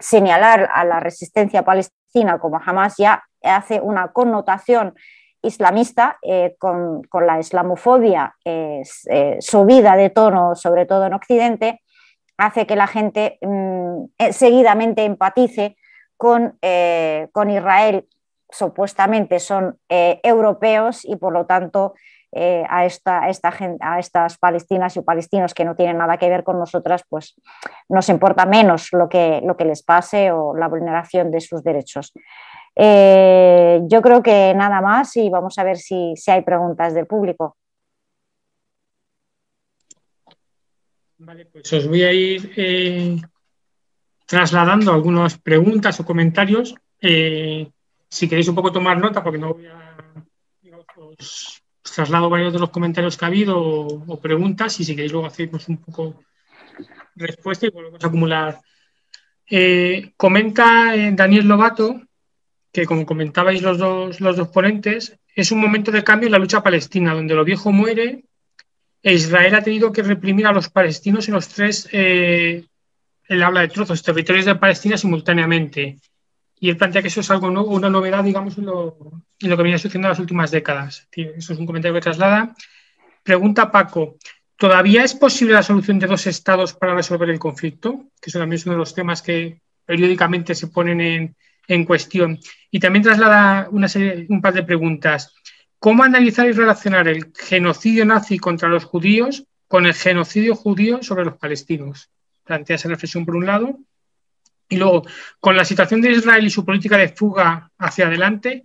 señalar a la resistencia palestina como jamás ya hace una connotación islamista eh, con, la islamofobia eh, subida de tono, sobre todo en Occidente, hace que la gente mm, seguidamente empatice con, con Israel supuestamente son eh, europeos y por lo tanto eh, a, esta, esta, a estas palestinas y palestinos que no tienen nada que ver con nosotras, pues nos importa menos lo que, lo que les pase o la vulneración de sus derechos. Eh, yo creo que nada más y vamos a ver si, hay preguntas del público. Vale, pues os voy a ir trasladando algunas preguntas o comentarios. Si queréis un poco tomar nota, porque no voy a traslado varios de los comentarios que ha habido o, preguntas y si queréis luego hacemos un poco respuesta y volvemos a acumular. Eh, comenta eh, Daniel Lobato que como comentabais los dos, los dos ponentes, es un momento de cambio en la lucha palestina, donde lo viejo muere e Israel ha tenido que reprimir a los palestinos en los tres, eh, él habla de trozos, territorios de Palestina simultáneamente y él plantea que eso es algo una novedad, digamos, en lo, que viene sucediendo en las últimas décadas. Eso es un comentario que traslada. Pregunta Paco, ¿todavía es posible la solución de dos estados para resolver el conflicto? Que eso también es uno de los temas que periódicamente se ponen en, en cuestión. Y también traslada una serie, un par de preguntas. ¿Cómo analizar y relacionar el genocidio nazi contra los judíos con el genocidio judío sobre los palestinos? Plantea esa reflexión por un lado. Y luego, con la situación de Israel y su política de fuga hacia adelante,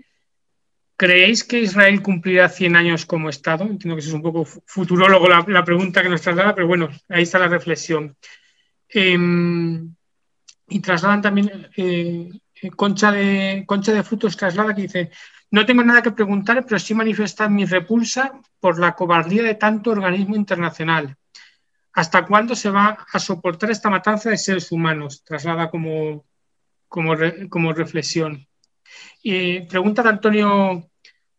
¿creéis que Israel cumplirá 100 años como Estado? Entiendo que eso es un poco futurólogo la, pregunta que nos traslada, pero bueno, ahí está la reflexión. Em, y trasladan también, eh, Concha, de, Concha de Frutos traslada que dice, no tengo nada que preguntar, pero sí manifestar mi repulsa por la cobardía de tanto organismo internacional ¿Hasta cuándo se va a soportar esta matanza de seres humanos? Traslada como, como, reflexión. Y pregunta de Antonio,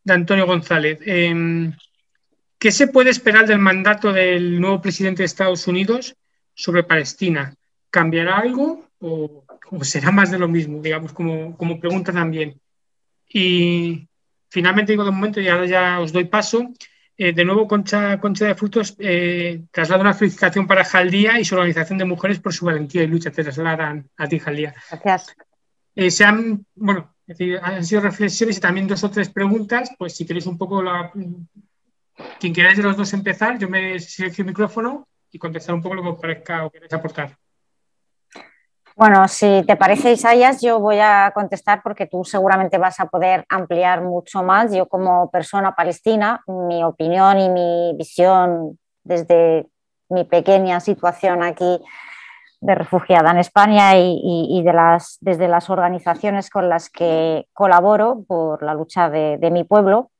de Antonio González. Em, ¿Qué se puede esperar del mandato del nuevo presidente de Estados Unidos sobre Palestina? ¿Cambiará algo o, será más de lo mismo? Digamos, como, como pregunta también. Y finalmente digo de momento, y ahora ya os doy paso, eh, de nuevo, Concha, Concha de Frutos eh, traslada una felicitación para Jaldía y su organización de mujeres por su valentía y lucha. Te trasladan a ti, Jaldía. Gracias. Eh, se han, bueno, han sido reflexiones y también dos o tres preguntas. Pues si queréis un poco la. Quien queráis de los dos empezar, yo me selecciono el micrófono y contestar un poco lo que os parezca o queréis aportar. Bueno, si te parece, Isaías, yo voy a contestar porque tú seguramente vas a poder ampliar mucho más. Yo como persona palestina, mi opinión y mi visión desde mi pequeña situación aquí de refugiada en España y, de las, desde las organizaciones con las que colaboro por la lucha de, de mi pueblo.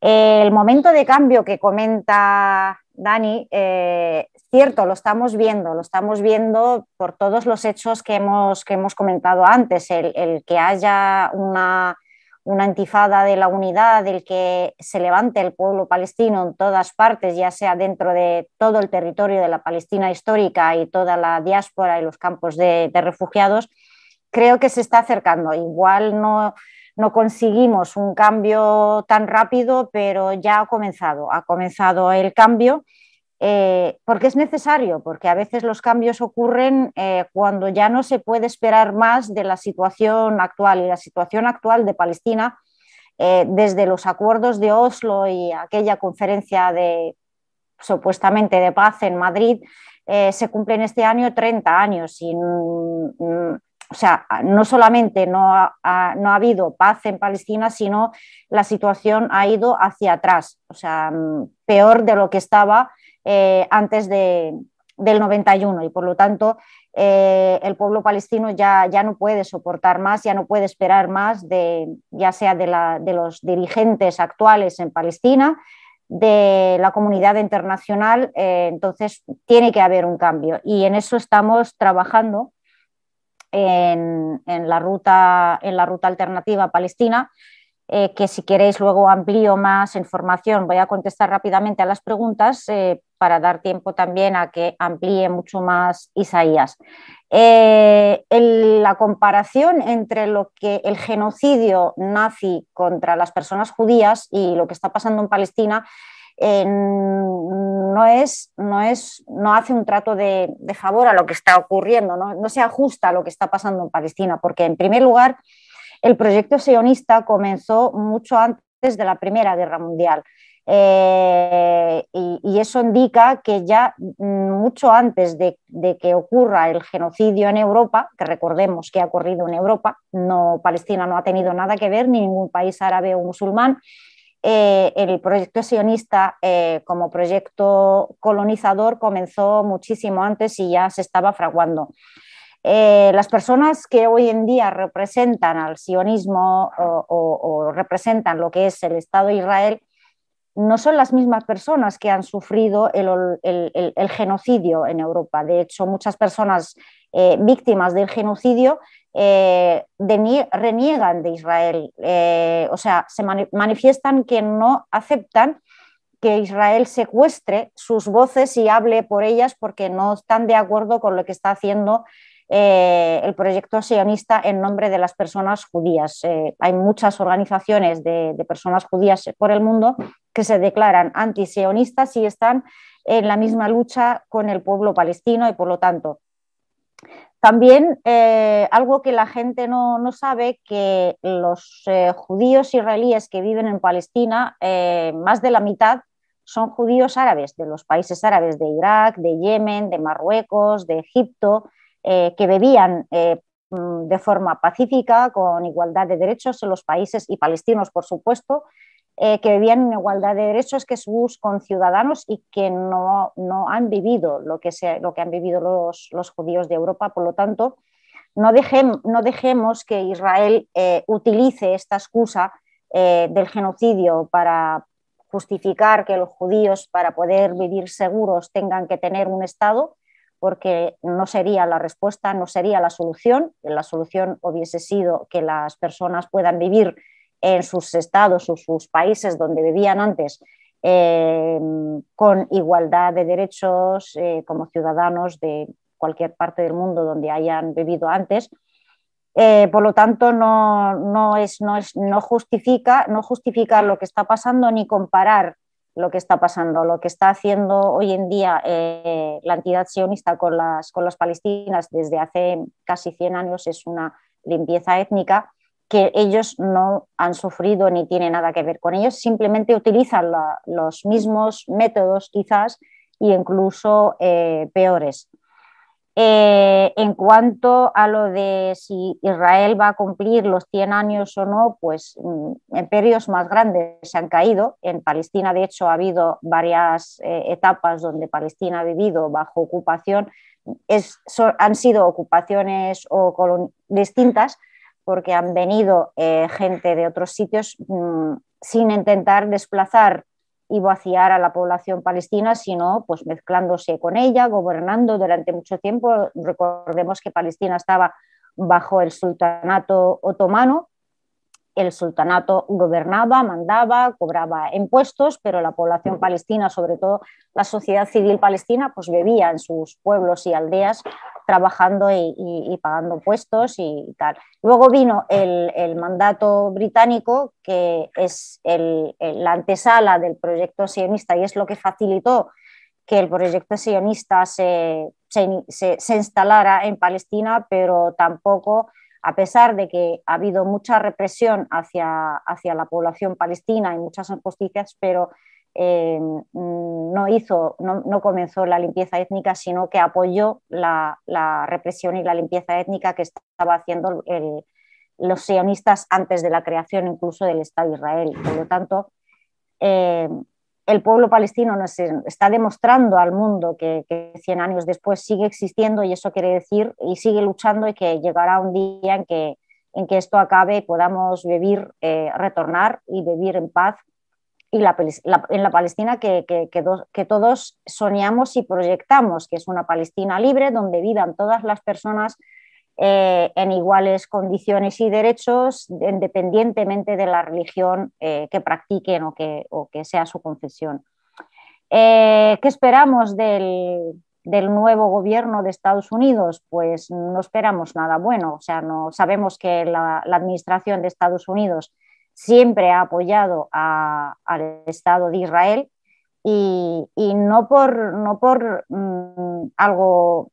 El momento de cambio que comenta Dani, eh, cierto, lo estamos viendo, lo estamos viendo por todos los hechos que hemos, que hemos comentado antes, el, que haya una, una intifada de la unidad, el que se levante el pueblo palestino en todas partes, ya sea dentro de todo el territorio de la Palestina histórica y toda la diáspora y los campos de refugiados, creo que se está acercando. Igual no, no conseguimos un cambio tan rápido, pero ya ha comenzado, ha comenzado el cambio. Eh, porque es necesario, porque a veces los cambios ocurren eh, cuando ya no se puede esperar más de la situación actual. Y la situación actual de Palestina, eh, desde los acuerdos de Oslo y aquella conferencia de supuestamente de paz en Madrid, se cumplen este año 30 años y o sea, no solamente no ha, no ha, habido paz en Palestina, sino la situación ha ido hacia atrás, o sea, mm, peor de lo que estaba eh, antes de, del 91 y por lo tanto eh, el pueblo palestino ya, ya no puede soportar más, ya no puede esperar más, de, ya sea de, la, de los dirigentes actuales en Palestina, de la comunidad internacional, eh, entonces tiene que haber un cambio. Y en eso estamos trabajando en, la, ruta, en la ruta alternativa palestina, eh, que si queréis luego amplío más información, voy a contestar rápidamente a las preguntas eh, para dar tiempo también a que amplíe mucho más Isaías. Eh, la comparación entre lo que el genocidio nazi contra las personas judías y lo que está pasando en Palestina no, es, no, es, no hace un trato de, favor a lo que está ocurriendo, ¿no? se ajusta a lo que está pasando en Palestina, porque en primer lugar el proyecto sionista comenzó mucho antes de la Primera Guerra Mundial. Eh, y, eso indica que ya mucho antes de, que ocurra el genocidio en Europa, que recordemos que ha ocurrido en Europa, no, Palestina no ha tenido nada que ver, ni ningún país árabe o musulmán, eh, el proyecto sionista eh, como proyecto colonizador comenzó muchísimo antes y ya se estaba fraguando. las personas que hoy en día representan al sionismo o, representan lo que es el Estado de Israel no son las mismas personas que han sufrido el, genocidio en Europa. De hecho, muchas personas eh, víctimas del genocidio eh, reniegan de Israel, eh, o sea, se manifiestan que no aceptan que Israel secuestre sus voces y hable por ellas porque no están de acuerdo con lo que está haciendo eh, el proyecto sionista en nombre de las personas judías. Eh, hay muchas organizaciones de, personas judías por el mundo que se declaran antisionistas y están en la misma lucha con el pueblo palestino y por lo tanto también eh, algo que la gente no, no sabe, que los judíos israelíes que viven en Palestina, más de la mitad son judíos árabes, de los países árabes de Irak, de Yemen, de Marruecos, de Egipto, eh, que bebían eh, mm, de forma pacífica, con igualdad de derechos en los países y palestinos, por supuesto, eh, que vivían en igualdad de derechos que sus conciudadanos y que no, no han vivido lo que, lo que han vivido los, los, judíos de Europa. Por lo tanto, no, no dejemos que Israel utilice esta excusa del genocidio para justificar que los judíos, para poder vivir seguros, tengan que tener un Estado porque no sería la respuesta, no sería la solución. La solución hubiese sido que las personas puedan vivir en sus estados o sus países donde vivían antes eh, con igualdad de derechos eh, como ciudadanos de cualquier parte del mundo donde hayan vivido antes. Eh, por lo tanto, no, no, es, no, es, no, justifica, no lo que está pasando ni comparar lo que está pasando, lo que está haciendo hoy en día eh, la entidad sionista con las, con las palestinas desde hace casi 100 años es una limpieza étnica que ellos no han sufrido ni tiene nada que ver con ellos, simplemente utilizan los mismos métodos quizás e incluso eh, peores. Eh, en cuanto a lo de si Israel va a cumplir los 100 años o no, pues imperios mm, más grandes se han caído. En Palestina, de hecho, ha habido varias eh, etapas donde Palestina ha vivido bajo ocupación. han sido ocupaciones o distintas porque han venido eh, gente de otros sitios mm, sin intentar desplazar y vaciar a la población palestina, sino pues mezclándose con ella, gobernando durante mucho tiempo. Recordemos que Palestina estaba bajo el sultanato otomano el sultanato gobernaba, mandaba, cobraba impuestos, pero la población palestina, sobre todo la sociedad civil palestina, pues vivía en sus pueblos y aldeas trabajando y, pagando puestos y tal. Luego vino el, mandato británico, que es la antesala del proyecto sionista y es lo que facilitó que el proyecto sionista se, se instalara en Palestina, pero tampoco a pesar de que ha habido mucha represión hacia, hacia la población palestina y muchas injusticias, pero eh, no, hizo, no, comenzó la limpieza étnica, sino que apoyó la, represión y la limpieza étnica que estaba haciendo los sionistas antes de la creación incluso del Estado de Israel. Por lo tanto, eh, el pueblo palestino nos está demostrando al mundo que, que, 100 años después sigue existiendo y eso quiere decir y sigue luchando y que llegará un día en que, en que esto acabe y podamos vivir, eh, retornar y vivir en paz. Y la, en la Palestina que, que, todos soñamos y proyectamos, que es una Palestina libre donde vivan todas las personas eh, en iguales condiciones y derechos, independientemente de la religión eh, que practiquen o que, o que, sea su confesión. Eh, ¿Qué esperamos del, del, nuevo gobierno de Estados Unidos? Pues no esperamos nada bueno. O sea, no, sabemos que la, administración de Estados Unidos siempre ha apoyado al Estado de Israel y, y no por, no por mm, algo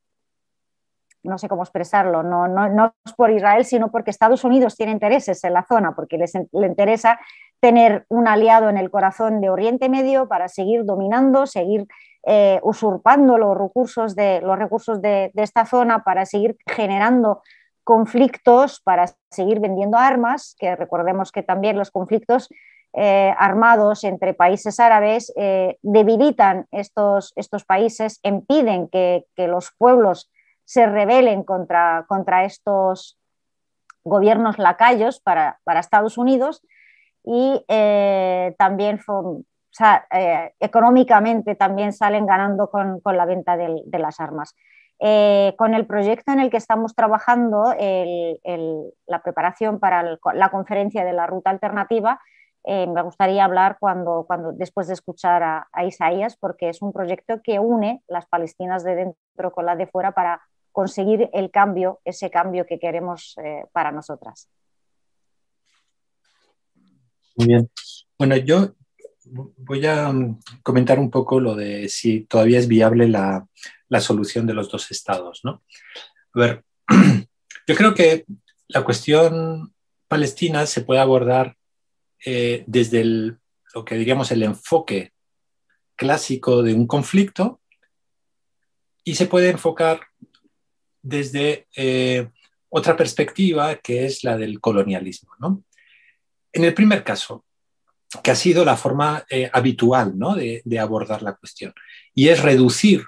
no sé cómo expresarlo, no, no, no, es por Israel, sino porque Estados Unidos tiene intereses en la zona, porque les, le interesa tener un aliado en el corazón de Oriente Medio para seguir dominando, seguir eh, usurpando los recursos, de, los recursos de, esta zona, para seguir generando conflictos, para seguir vendiendo armas, que recordemos que también los conflictos eh, armados entre países árabes eh, debilitan estos, estos, países, impiden que, los pueblos se rebelen contra, contra estos gobiernos lacayos para, para Estados Unidos y eh, también eh, económicamente también salen ganando con, la venta de, las armas. Eh, con el proyecto en el que estamos trabajando, la preparación para la conferencia de la ruta alternativa, me gustaría hablar cuando, cuando, después de escuchar a, a, Isaías, porque es un proyecto que une las palestinas de dentro con las de fuera para conseguir el cambio, ese cambio que queremos para nosotras. Muy bien. Bueno, yo voy a mm, comentar un poco lo de si todavía es viable la, solución de los dos estados, ¿no? A ver, [clears throat] yo creo que la cuestión palestina se puede abordar eh, desde lo que diríamos el enfoque clásico de un conflicto y se puede enfocar desde eh, otra perspectiva que es la del colonialismo. ¿no? En el primer caso, que ha sido la forma eh, habitual de, abordar la cuestión, y es reducir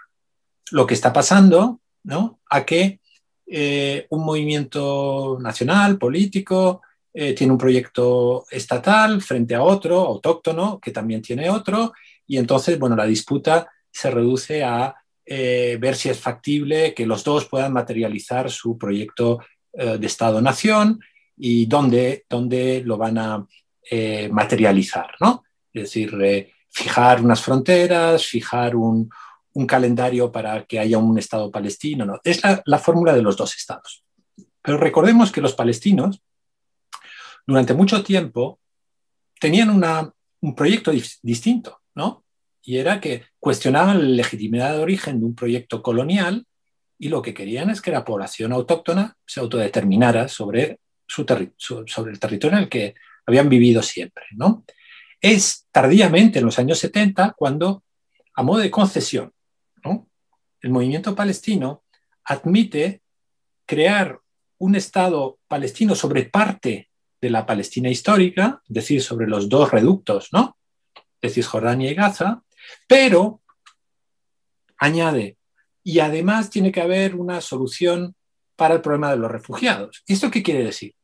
lo que está pasando a que eh, un movimiento nacional, político, tiene un proyecto estatal frente a otro, autóctono, que también tiene otro, y entonces, bueno, la disputa se reduce a ver si es factible que los dos puedan materializar su proyecto de Estado-nación y dónde, dónde lo van a eh, materializar, ¿no? Es decir, eh, fijar unas fronteras, fijar un, calendario para que haya un Estado palestino, ¿no? Es la, fórmula de los dos Estados. Pero recordemos que los palestinos, durante mucho tiempo, tenían un proyecto distinto, ¿no? Y era que cuestionaban la legitimidad de origen de un proyecto colonial y lo que querían es que la población autóctona se autodeterminara sobre el territorio en el que habían vivido siempre. ¿no? Es tardíamente, en los años 70, cuando, a modo de concesión, el movimiento palestino admite crear un Estado palestino sobre parte de la Palestina histórica, es decir, sobre los dos reductos, ¿no? de Cisjordania y Gaza, pero añade, y además tiene que haber una solución para el problema de los refugiados. ¿Esto qué quiere decir?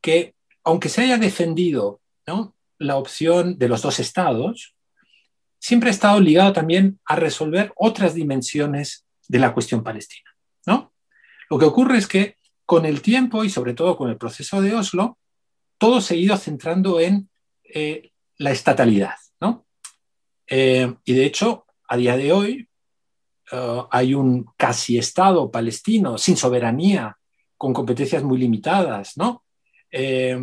Que aunque se haya defendido la opción de los dos estados, siempre ha estado ligado también a resolver otras dimensiones de la cuestión palestina. ¿no? Lo que ocurre es que con el tiempo y sobre todo con el proceso de Oslo, todo se ha ido centrando en eh, la estatalidad. Eh, y de hecho, a día de hoy, Uh, hay un casi Estado palestino sin soberanía, con competencias muy limitadas, ¿no? Eh,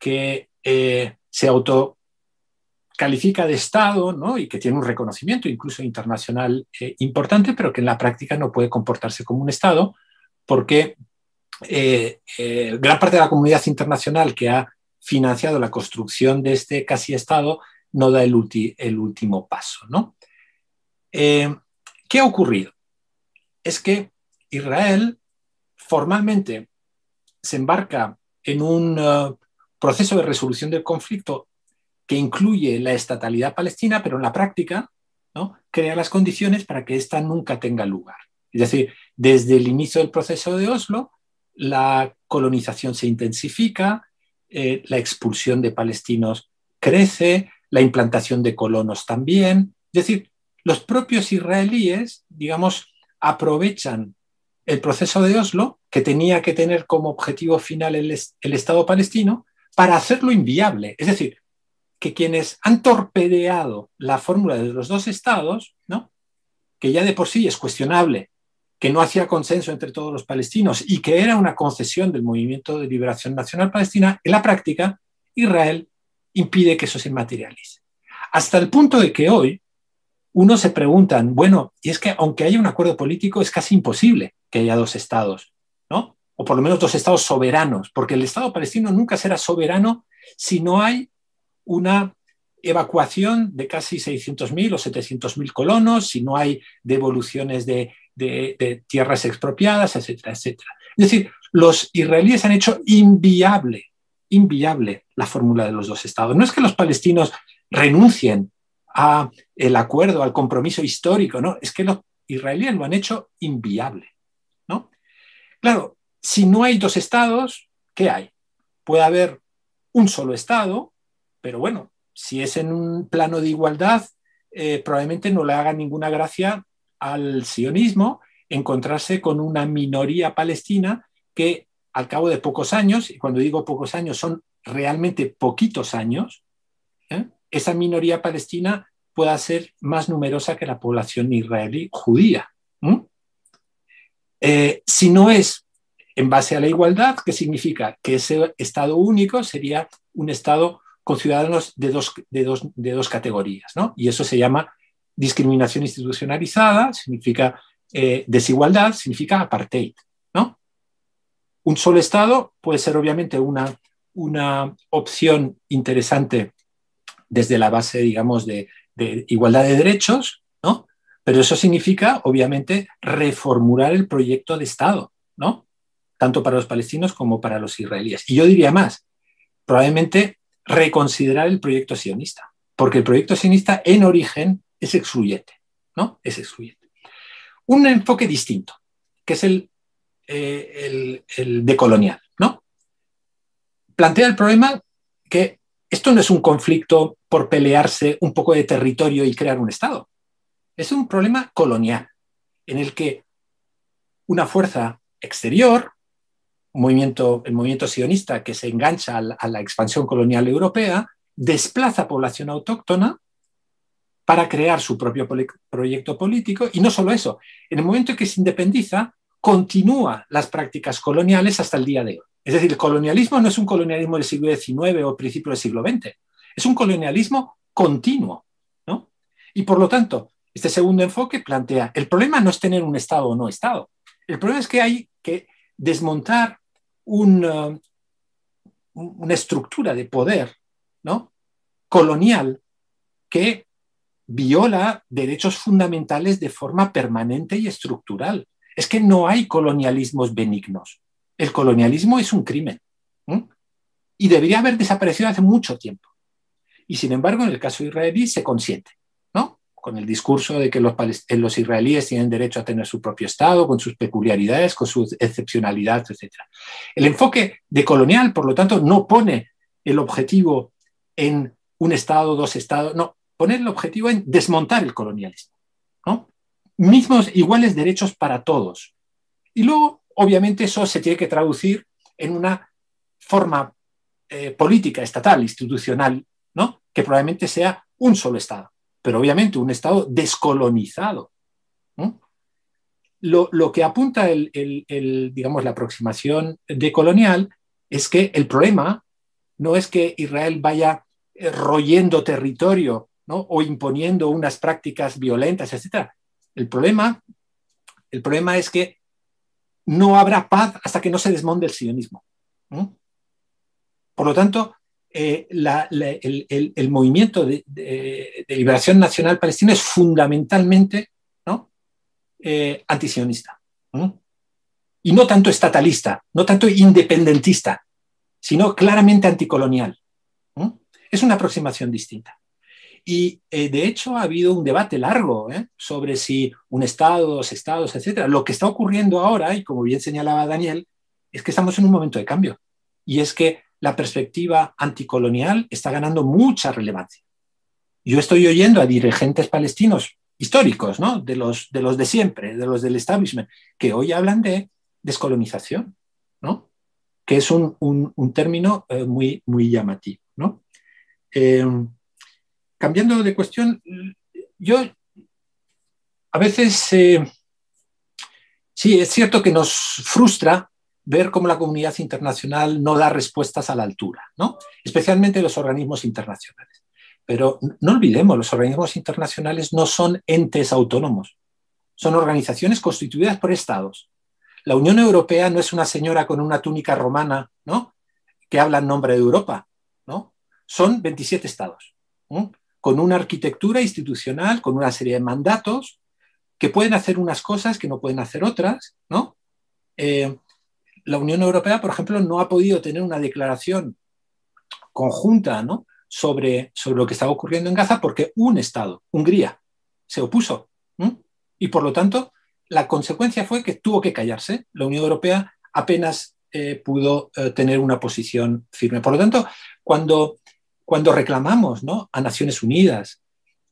que eh, se autocalifica de Estado ¿no? y que tiene un reconocimiento incluso internacional eh, importante, pero que en la práctica no puede comportarse como un Estado porque gran parte de la comunidad internacional que ha financiado la construcción de este casi Estado no da el, el último paso. ¿no? ¿Qué ha ocurrido? Es que Israel formalmente se embarca en un uh, proceso de resolución del conflicto que incluye la estatalidad palestina, pero en la práctica ¿no? crea las condiciones para que ésta nunca tenga lugar. Es decir, desde el inicio del proceso de Oslo, la colonización se intensifica, eh, la expulsión de palestinos crece, la implantación de colonos también. Es decir, los propios israelíes, digamos, aprovechan el proceso de Oslo, que tenía que tener como objetivo final el, Estado palestino, para hacerlo inviable. Es decir, que quienes han torpedeado la fórmula de los dos estados, ¿no? que ya de por sí es cuestionable, que no hacía consenso entre todos los palestinos y que era una concesión del movimiento de liberación nacional palestina, en la práctica Israel impide que eso se materialice. Hasta el punto de que hoy uno se preguntan, bueno, y es que aunque haya un acuerdo político, es casi imposible que haya dos estados, ¿no? O por lo menos dos estados soberanos, porque el Estado palestino nunca será soberano si no hay una evacuación de casi 600.000 o 700.000 colonos, si no hay devoluciones de, de, tierras expropiadas, etcétera, etcétera. Es decir, los israelíes han hecho inviable, inviable la fórmula de los dos estados. No es que los palestinos renuncien a el acuerdo, al compromiso histórico, no, es que los israelíes lo han hecho inviable, ¿no? Claro, si no hay dos estados, ¿qué hay? Puede haber un solo estado, pero bueno, si es en un plano de igualdad, eh, probablemente no le haga ninguna gracia al sionismo encontrarse con una minoría palestina que al cabo de pocos años, y cuando digo pocos años son realmente poquitos años, ¿eh? esa minoría palestina pueda ser más numerosa que la población israelí judía. Eh, si no es en base a la igualdad, ¿qué significa? Que ese Estado único sería un Estado con ciudadanos de dos, de dos, de dos categorías, ¿no? Y eso se llama discriminación institucionalizada, significa eh, desigualdad, significa apartheid, ¿no? Un solo Estado puede ser obviamente una, una opción interesante desde la base, digamos, de, de igualdad de derechos, ¿no? Pero eso significa, obviamente, reformular el proyecto de Estado, ¿no? tanto para los palestinos como para los israelíes. Y yo diría más, probablemente reconsiderar el proyecto sionista, porque el proyecto sionista en origen es excluyente, ¿no? Es excluyente. Un enfoque distinto, que es el, eh, el, decolonial, ¿no? Plantea el problema que esto no es un conflicto por pelearse un poco de territorio y crear un Estado. Es un problema colonial, en el que una fuerza exterior, movimiento, el movimiento sionista que se engancha a la, expansión colonial europea, desplaza población autóctona para crear su propio proyecto político y no solo eso, en el momento en que se independiza, continúa las prácticas coloniales hasta el día de hoy. Es decir, el colonialismo no es un colonialismo del siglo XIX o principio del siglo XX, es un colonialismo continuo. ¿no? Y por lo tanto, este segundo enfoque plantea, el problema no es tener un Estado o no Estado, el problema es que hay que desmontar una, una estructura de poder ¿no? colonial que viola derechos fundamentales de forma permanente y estructural. Es que no hay colonialismos benignos. El colonialismo es un crimen y debería haber desaparecido hace mucho tiempo. Y sin embargo, en el caso israelí se consiente con el discurso de que los, eh, los, israelíes tienen derecho a tener su propio Estado, con sus peculiaridades, con su excepcionalidad, etc. El enfoque de colonial, por lo tanto, no pone el objetivo en un Estado, dos Estados, no, pone el objetivo en desmontar el colonialismo. ¿no? Mismos, iguales derechos para todos. Y luego, obviamente, eso se tiene que traducir en una forma eh, política, estatal, institucional, ¿no? que probablemente sea un solo Estado pero obviamente un Estado descolonizado. Lo, que apunta el, digamos, la aproximación decolonial es que el problema no es que Israel vaya eh, royendo territorio o imponiendo unas prácticas violentas, etc. El problema, el problema es que no habrá paz hasta que no se desmonte el sionismo. Por lo tanto, eh, el, movimiento de, liberación nacional palestina es fundamentalmente ¿no? Eh, antisionista. Y no tanto estatalista, no tanto independentista, sino claramente anticolonial. Es una aproximación distinta. Y eh, de hecho ha habido un debate largo sobre si un Estado, dos Estados, etc. Lo que está ocurriendo ahora, y como bien señalaba Daniel, es que estamos en un momento de cambio. Y es que la perspectiva anticolonial está ganando mucha relevancia. Yo estoy oyendo a dirigentes palestinos históricos, ¿no? de, los, de los de siempre, de los del establishment, que hoy hablan de descolonización, ¿no? que es un, término eh, muy, muy llamativo. ¿no? Eh, cambiando de cuestión, yo a veces, eh, sí, es cierto que nos frustra ver cómo la comunidad internacional no da respuestas a la altura, ¿no? especialmente los organismos internacionales. Pero no olvidemos, los organismos internacionales no son entes autónomos, son organizaciones constituidas por estados. La Unión Europea no es una señora con una túnica romana ¿no? que habla en nombre de Europa. ¿no? son 27 estados, con una arquitectura institucional, con una serie de mandatos que pueden hacer unas cosas que no pueden hacer otras, ¿no? Eh, la Unión Europea, por ejemplo, no ha podido tener una declaración conjunta ¿no? sobre, sobre lo que estaba ocurriendo en Gaza porque un Estado, Hungría, se opuso. Y por lo tanto, la consecuencia fue que tuvo que callarse. La Unión Europea apenas eh, pudo eh, tener una posición firme. Por lo tanto, cuando, cuando reclamamos ¿no? a Naciones Unidas,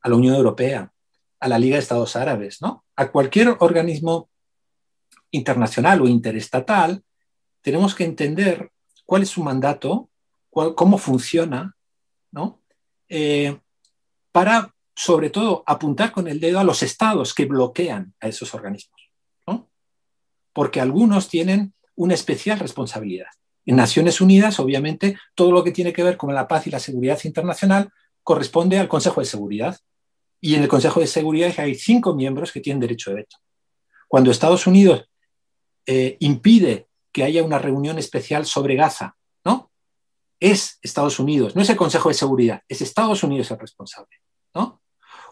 a la Unión Europea, a la Liga de Estados Árabes, ¿no? a cualquier organismo internacional o interestatal, tenemos que entender cuál es su mandato, cómo funciona, ¿no? Eh, para, sobre todo, apuntar con el dedo a los estados que bloquean a esos organismos. ¿no? Porque algunos tienen una especial responsabilidad. En Naciones Unidas, obviamente, todo lo que tiene que ver con la paz y la seguridad internacional corresponde al Consejo de Seguridad. Y en el Consejo de Seguridad hay cinco miembros que tienen derecho de veto. Cuando Estados Unidos eh, impide que haya una reunión especial sobre Gaza, ¿no? Es Estados Unidos, no es el Consejo de Seguridad, es Estados Unidos el responsable, ¿no?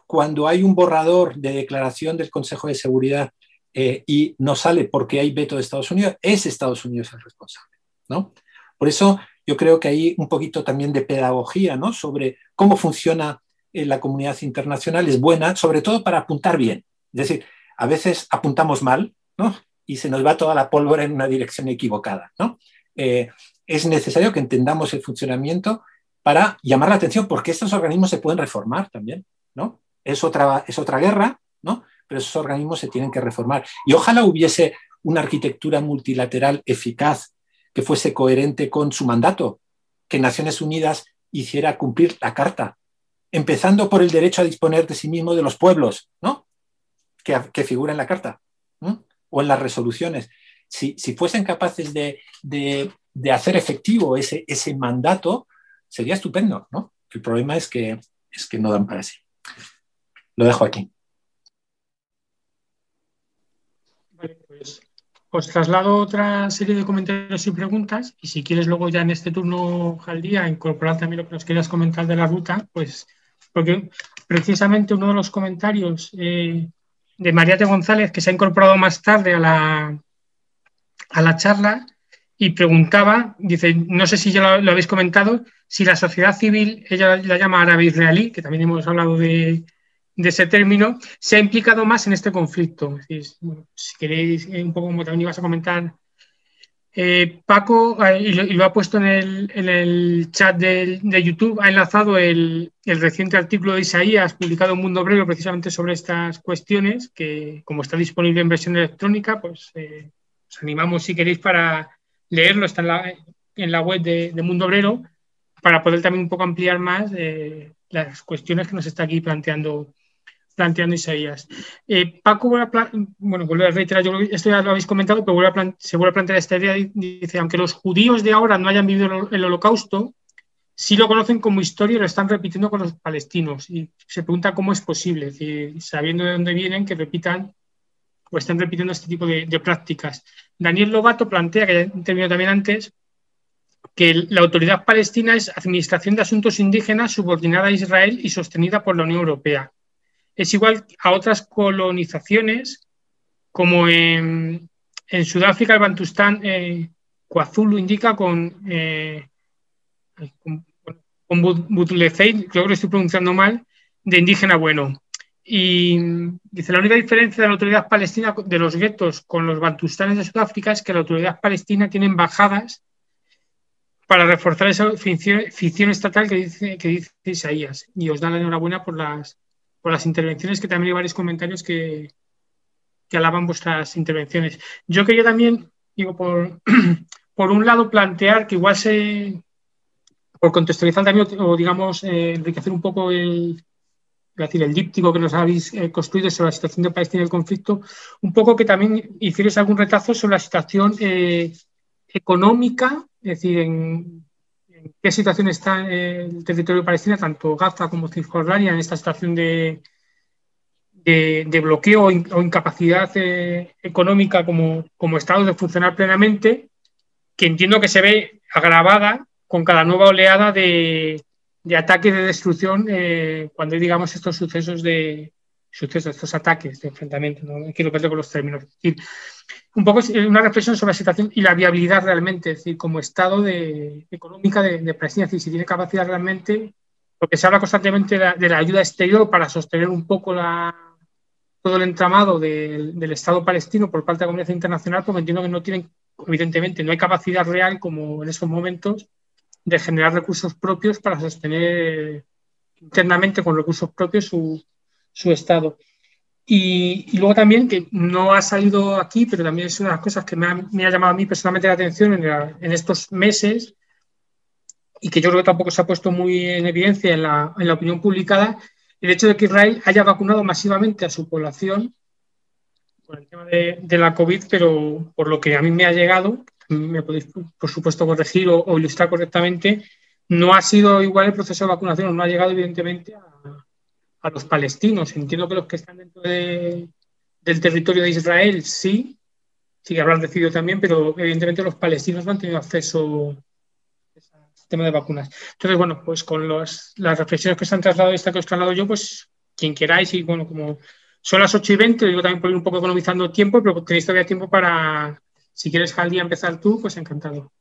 Cuando hay un borrador de declaración del Consejo de Seguridad eh, y no sale porque hay veto de Estados Unidos, es Estados Unidos el responsable, ¿no? Por eso yo creo que hay un poquito también de pedagogía, ¿no? Sobre cómo funciona eh, la comunidad internacional es buena, sobre todo para apuntar bien. Es decir, a veces apuntamos mal, ¿no? y se nos va toda la pólvora en una dirección equivocada. ¿no? Eh, es necesario que entendamos el funcionamiento para llamar la atención, porque estos organismos se pueden reformar también. ¿no? Es, otra, es otra guerra, ¿no? pero esos organismos se tienen que reformar. Y ojalá hubiese una arquitectura multilateral eficaz que fuese coherente con su mandato, que Naciones Unidas hiciera cumplir la Carta, empezando por el derecho a disponer de sí mismo de los pueblos, ¿no? que, que figura en la Carta o en las resoluciones, si, fuesen capaces de, hacer efectivo ese, ese mandato, sería estupendo, ¿no? El problema es que, es que no dan para sí. Lo dejo aquí. Pues os traslado otra serie de comentarios y preguntas y si quieres luego ya en este turno al día incorporar también lo que nos quieras comentar de la ruta, pues porque precisamente uno de los comentarios eh, de González, que se ha incorporado más tarde a la, a la charla y preguntaba, dice, no sé si ya lo, habéis comentado, si la sociedad civil, ella la llama árabe israelí, que también hemos hablado de, ese término, se ha implicado más en este conflicto. si queréis, un poco como también ibas a comentar eh, Paco, eh, y, lo, ha puesto en el, chat de, YouTube, ha enlazado el, reciente artículo de Isaías publicado en Mundo Obrero precisamente sobre estas cuestiones, que como está disponible en versión electrónica, pues eh, os animamos si queréis para leerlo, está en la, web de, Mundo Obrero, para poder también un poco ampliar más las cuestiones que nos está aquí planteando planteando Isaías. Eh, Paco, bueno, vuelve a reiterar, yo esto ya lo habéis comentado, pero se vuelve a plantear esta idea, dice, aunque los judíos de ahora no hayan vivido el holocausto, sí lo conocen como historia y lo están repitiendo con los palestinos. Y se pregunta cómo es posible, sabiendo de dónde vienen, que repitan o estén repitiendo este tipo de, prácticas. Daniel Lobato plantea, que ya he terminado también antes, que la autoridad palestina es administración de asuntos indígenas subordinada a Israel y sostenida por la Unión Europea es igual a otras colonizaciones, como en, Sudáfrica, el Bantustán, eh, Kwazulu indica con, eh, con, creo que lo estoy pronunciando mal, de indígena bueno. Y dice, la única diferencia de la autoridad palestina de los guetos con los bantustanes de Sudáfrica es que la autoridad palestina tiene embajadas para reforzar esa ficción, estatal que dice, que dice Isaías. Y os da la enhorabuena por las, por las intervenciones, que también hay varios comentarios que, que alaban vuestras intervenciones. Yo quería también, digo, por, [clears throat] por un lado, plantear que igual se, por contextualizar también, o digamos, eh, enriquecer un poco el, decir, el díptico que nos habéis eh, construido sobre la situación de Palestina y el conflicto, un poco que también hicierais algún retazo sobre la situación eh, económica, es decir, en, qué situación está el territorio de Palestina, tanto Gaza como Cisjordania, en esta situación de, de, bloqueo o, incapacidad eh, económica como, como Estado de funcionar plenamente, que entiendo que se ve agravada con cada nueva oleada de, de ataque de destrucción eh, cuando hay, digamos, estos sucesos de sucesos, estos ataques de enfrentamiento. No quiero perder con los términos. un poco una reflexión sobre la situación y la viabilidad realmente, es decir, como estado de, económica de, de es decir, si tiene capacidad realmente, porque se habla constantemente de la, ayuda exterior para sostener un poco la, todo el entramado del, del Estado palestino por parte de la comunidad internacional, porque entiendo que no tienen, evidentemente, no hay capacidad real como en esos momentos de generar recursos propios para sostener internamente con recursos propios su, su Estado. Y, luego también, que no ha salido aquí, pero también es una de las cosas que me ha, me ha llamado a mí personalmente la atención en, en, estos meses y que yo creo que tampoco se ha puesto muy en evidencia en la, en la opinión publicada, el hecho de que Israel haya vacunado masivamente a su población por el tema de, de la COVID, pero por lo que a mí me ha llegado, me podéis, por supuesto, corregir o, ilustrar correctamente, no ha sido igual el proceso de vacunación, no ha llegado evidentemente a, a los palestinos. Entiendo que los que están dentro de, del territorio de Israel sí, sí que habrán recibido también, pero evidentemente los palestinos no han tenido acceso al sistema de vacunas. Entonces, bueno, pues con los, las reflexiones que se han trasladado y esta que os he trasladado yo, pues quien queráis y bueno, como son las 8 y 20, digo también por ir un poco economizando tiempo, pero tenéis todavía tiempo para, si quieres, Jaldi, empezar tú, pues encantado.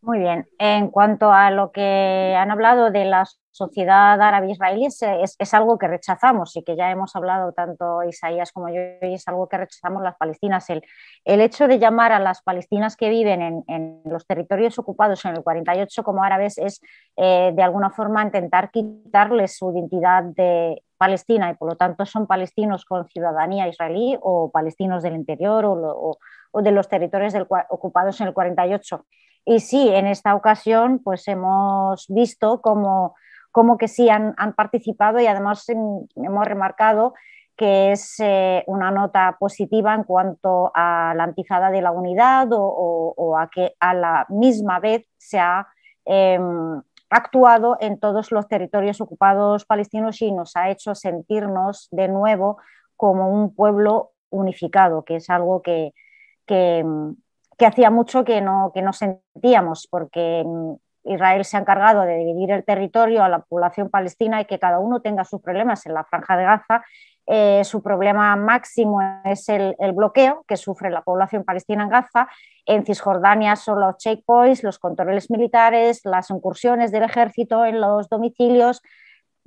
Muy bien. En cuanto a lo que han hablado de la sociedad árabe israelí, es, es, algo que rechazamos y que ya hemos hablado tanto Isaías como yo, y es algo que rechazamos las palestinas. El, el hecho de llamar a las palestinas que viven en, en, los territorios ocupados en el 48 como árabes es, eh, de alguna forma, intentar quitarles su identidad de palestina y, por lo tanto, son palestinos con ciudadanía israelí o palestinos del interior o, o, o de los territorios del, ocupados en el 48. Y sí, en esta ocasión pues hemos visto como, como que sí han, participado y además hemos remarcado que es eh, una nota positiva en cuanto a la antijada de la unidad o, a que a la misma vez se ha eh, actuado en todos los territorios ocupados palestinos y nos ha hecho sentirnos de nuevo como un pueblo unificado, que es algo que, que, que hacía mucho que no, que no sentíamos, porque Israel se ha encargado de dividir el territorio a la población palestina y que cada uno tenga sus problemas en la franja de Gaza. Eh, su problema máximo es el, bloqueo que sufre la población palestina en Gaza. En Cisjordania son los checkpoints, los controles militares, las incursiones del ejército en los domicilios.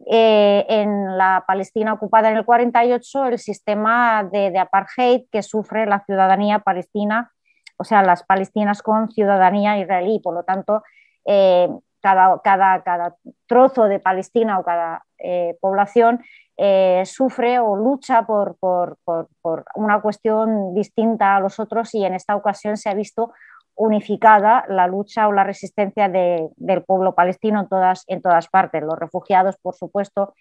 Eh, en la Palestina ocupada en el 48, el sistema de, de apartheid que sufre la ciudadanía palestina o sea, las palestinas con ciudadanía israelí. Por lo tanto, eh, cada, cada, cada, trozo de Palestina o cada eh, población eh, sufre o lucha por, por, por, una cuestión distinta a los otros y en esta ocasión se ha visto unificada la lucha o la resistencia de, del pueblo palestino en todas, en todas partes. Los refugiados, por supuesto,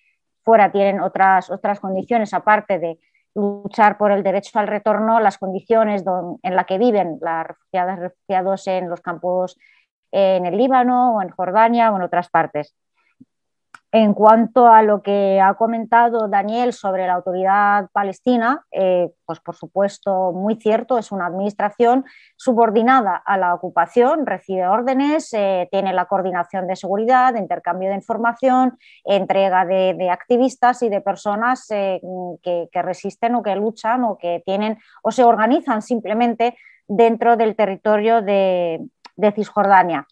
fuera tienen otras, otras condiciones aparte de luchar por el derecho al retorno, las condiciones en las que viven las refugiadas refugiados en los campos en el Líbano o en Jordania o en otras partes. En cuanto a lo que ha comentado Daniel sobre la autoridad palestina, eh, pues por supuesto muy cierto, es una administración subordinada a la ocupación, recibe órdenes, eh, tiene la coordinación de seguridad, intercambio de información, entrega de, activistas y de personas eh, que, resisten o que luchan o que tienen o se organizan simplemente dentro del territorio de, de Cisjordania.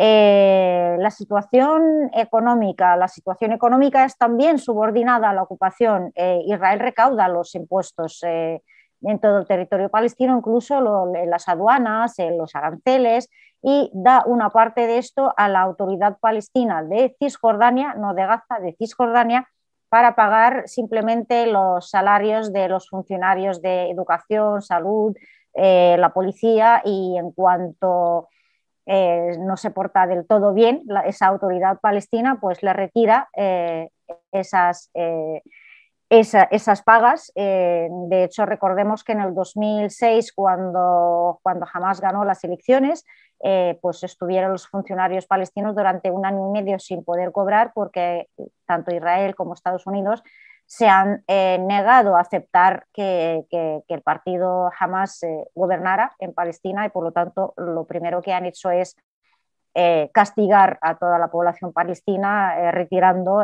Eh, la situación económica, la situación económica es también subordinada a la ocupación. Eh, Israel recauda los impuestos eh, en todo el territorio palestino, incluso lo, las aduanas, los aranceles, y da una parte de esto a la autoridad palestina de Cisjordania, no de Gaza, de Cisjordania, para pagar simplemente los salarios de los funcionarios de educación, salud, la policía y en cuanto eh, no se porta del todo bien, esa autoridad palestina pues le retira eh, esas, eh, esa, esas, pagas. De hecho, recordemos que en el 2006, cuando, cuando Hamas ganó las elecciones, pues estuvieron los funcionarios palestinos durante un año y medio sin poder cobrar porque tanto Israel como Estados Unidos se han eh, negado a aceptar que, el partido jamás eh, gobernara en Palestina y por lo tanto lo primero que han hecho es eh, castigar a toda la población palestina retirando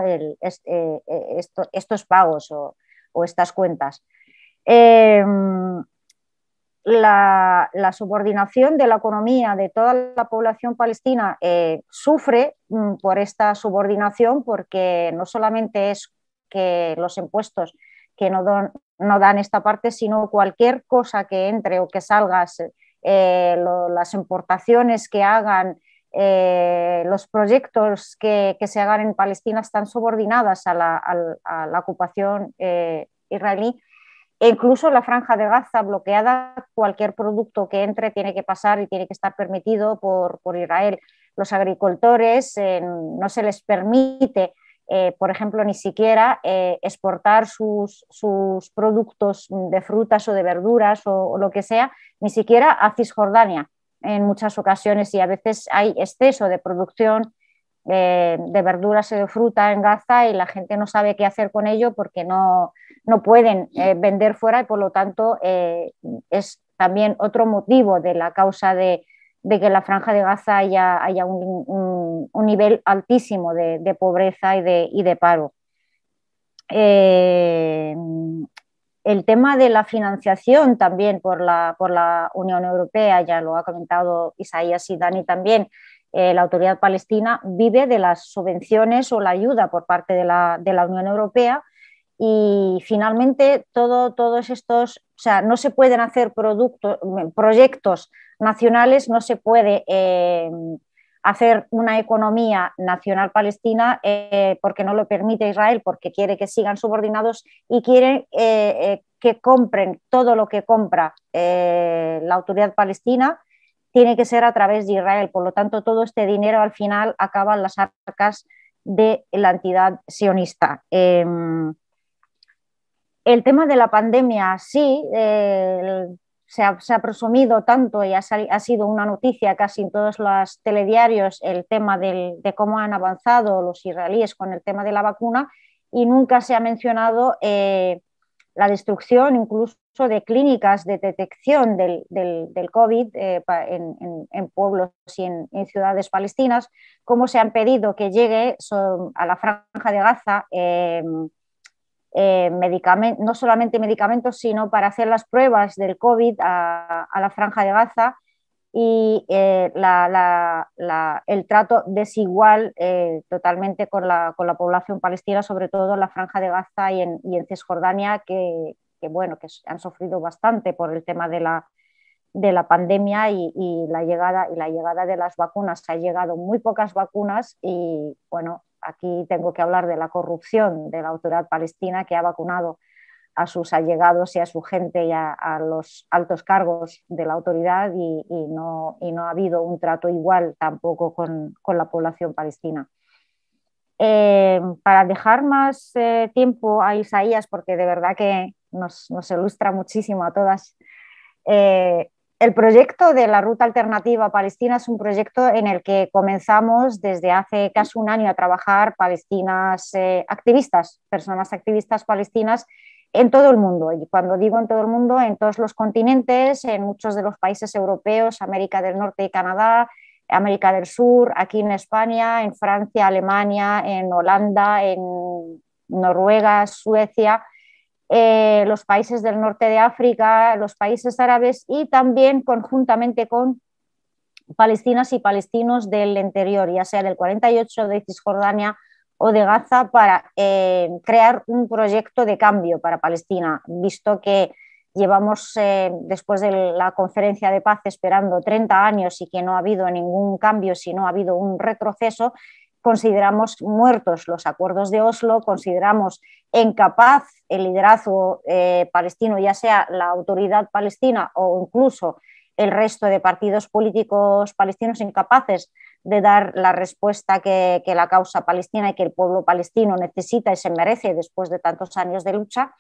estos pagos o, estas cuentas. Em, la, subordinación de la economía de toda la población palestina sufre mm, por esta subordinación porque no solamente es que los impuestos que no, no dan esta parte, sino cualquier cosa que entre o que salga, eh, las importaciones que hagan, eh, los proyectos que, se hagan en Palestina están subordinadas a la, ocupación eh, israelí. E incluso la franja de Gaza bloqueada, cualquier producto que entre tiene que pasar y tiene que estar permitido por, por Israel. Los agricultores no se les permite eh, por ejemplo, ni siquiera eh, exportar sus, productos de frutas o de verduras o, lo que sea, ni siquiera a Cisjordania. En muchas ocasiones y a veces hay exceso de producción eh, de verduras y de fruta en Gaza y la gente no sabe qué hacer con ello porque no, no pueden vender fuera y por lo tanto es también otro motivo de la causa de, de que en la franja de Gaza haya, haya un, nivel altísimo de, pobreza y de, paro. Eh, el tema de la financiación también por la, por la, Unión Europea, ya lo ha comentado Isaías y Dani también, eh, la autoridad palestina vive de las subvenciones o la ayuda por parte de la, de la Unión Europea y finalmente todo, todos estos, o sea, no se pueden hacer proyectos nacionales, no se puede eh, hacer una economía nacional palestina eh, porque no lo permite Israel, porque quiere que sigan subordinados y quiere eh, que compren todo lo que compra la autoridad palestina, tiene que ser a través de Israel. Por lo tanto, todo este dinero al final acaba en las arcas de la entidad sionista. Em, el tema de la pandemia, sí, se, ha, presumido tanto y ha, sido una noticia casi en todos los telediarios el tema de cómo han avanzado los israelíes con el tema de la vacuna y nunca se ha mencionado eh, la destrucción incluso de clínicas de detección del, COVID eh, en, pueblos y en, ciudades palestinas, cómo se han pedido que llegue a la franja de Gaza. Eh, eh, no solamente medicamentos, sino para hacer las pruebas del COVID a, la franja de Gaza y eh, el trato desigual eh, totalmente con la, población palestina, sobre todo en la franja de Gaza y en, Cisjordania, que, bueno, que han sufrido bastante por el tema de la, de la pandemia y, la llegada, y la llegada de las vacunas. Ha llegado muy pocas vacunas y bueno, aquí tengo que hablar de la corrupción de la autoridad palestina que ha vacunado a sus allegados y a su gente y a, los altos cargos de la autoridad y, no, ha habido un trato igual tampoco con, la población palestina. Eh, para dejar más eh, tiempo a Isaías, porque de verdad que nos, ilustra muchísimo a todas, eh, el proyecto de la Ruta Alternativa Palestina es un proyecto en el que comenzamos desde hace casi un año a trabajar palestinas eh, activistas, personas activistas palestinas en todo el mundo. Y cuando digo en todo el mundo, en todos los continentes, en muchos de los países europeos, América del Norte y Canadá, América del Sur, aquí en España, en Francia, Alemania, en Holanda, en Noruega, Suecia eh, los países del norte de África, los países árabes y también conjuntamente con palestinas y palestinos del interior, ya sea del 48 de Cisjordania o de Gaza, para eh, crear un proyecto de cambio para Palestina, visto que llevamos eh, después de la conferencia de paz esperando 30 años y que no ha habido ningún cambio, sino ha habido un retroceso, consideramos muertos los acuerdos de Oslo, consideramos incapaz el liderazgo eh, palestino, ya sea la autoridad palestina o incluso el resto de partidos políticos palestinos incapaces de dar la respuesta que, la causa palestina y que el pueblo palestino necesita y se merece después de tantos años de lucha,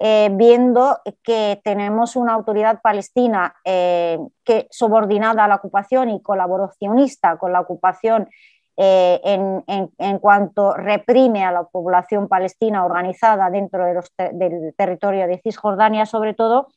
eh, viendo que tenemos una autoridad palestina eh, que subordinada a la ocupación y colaboracionista con la ocupación eh, en, cuanto reprime a la población palestina organizada dentro del territorio de Cisjordania, sobre todo,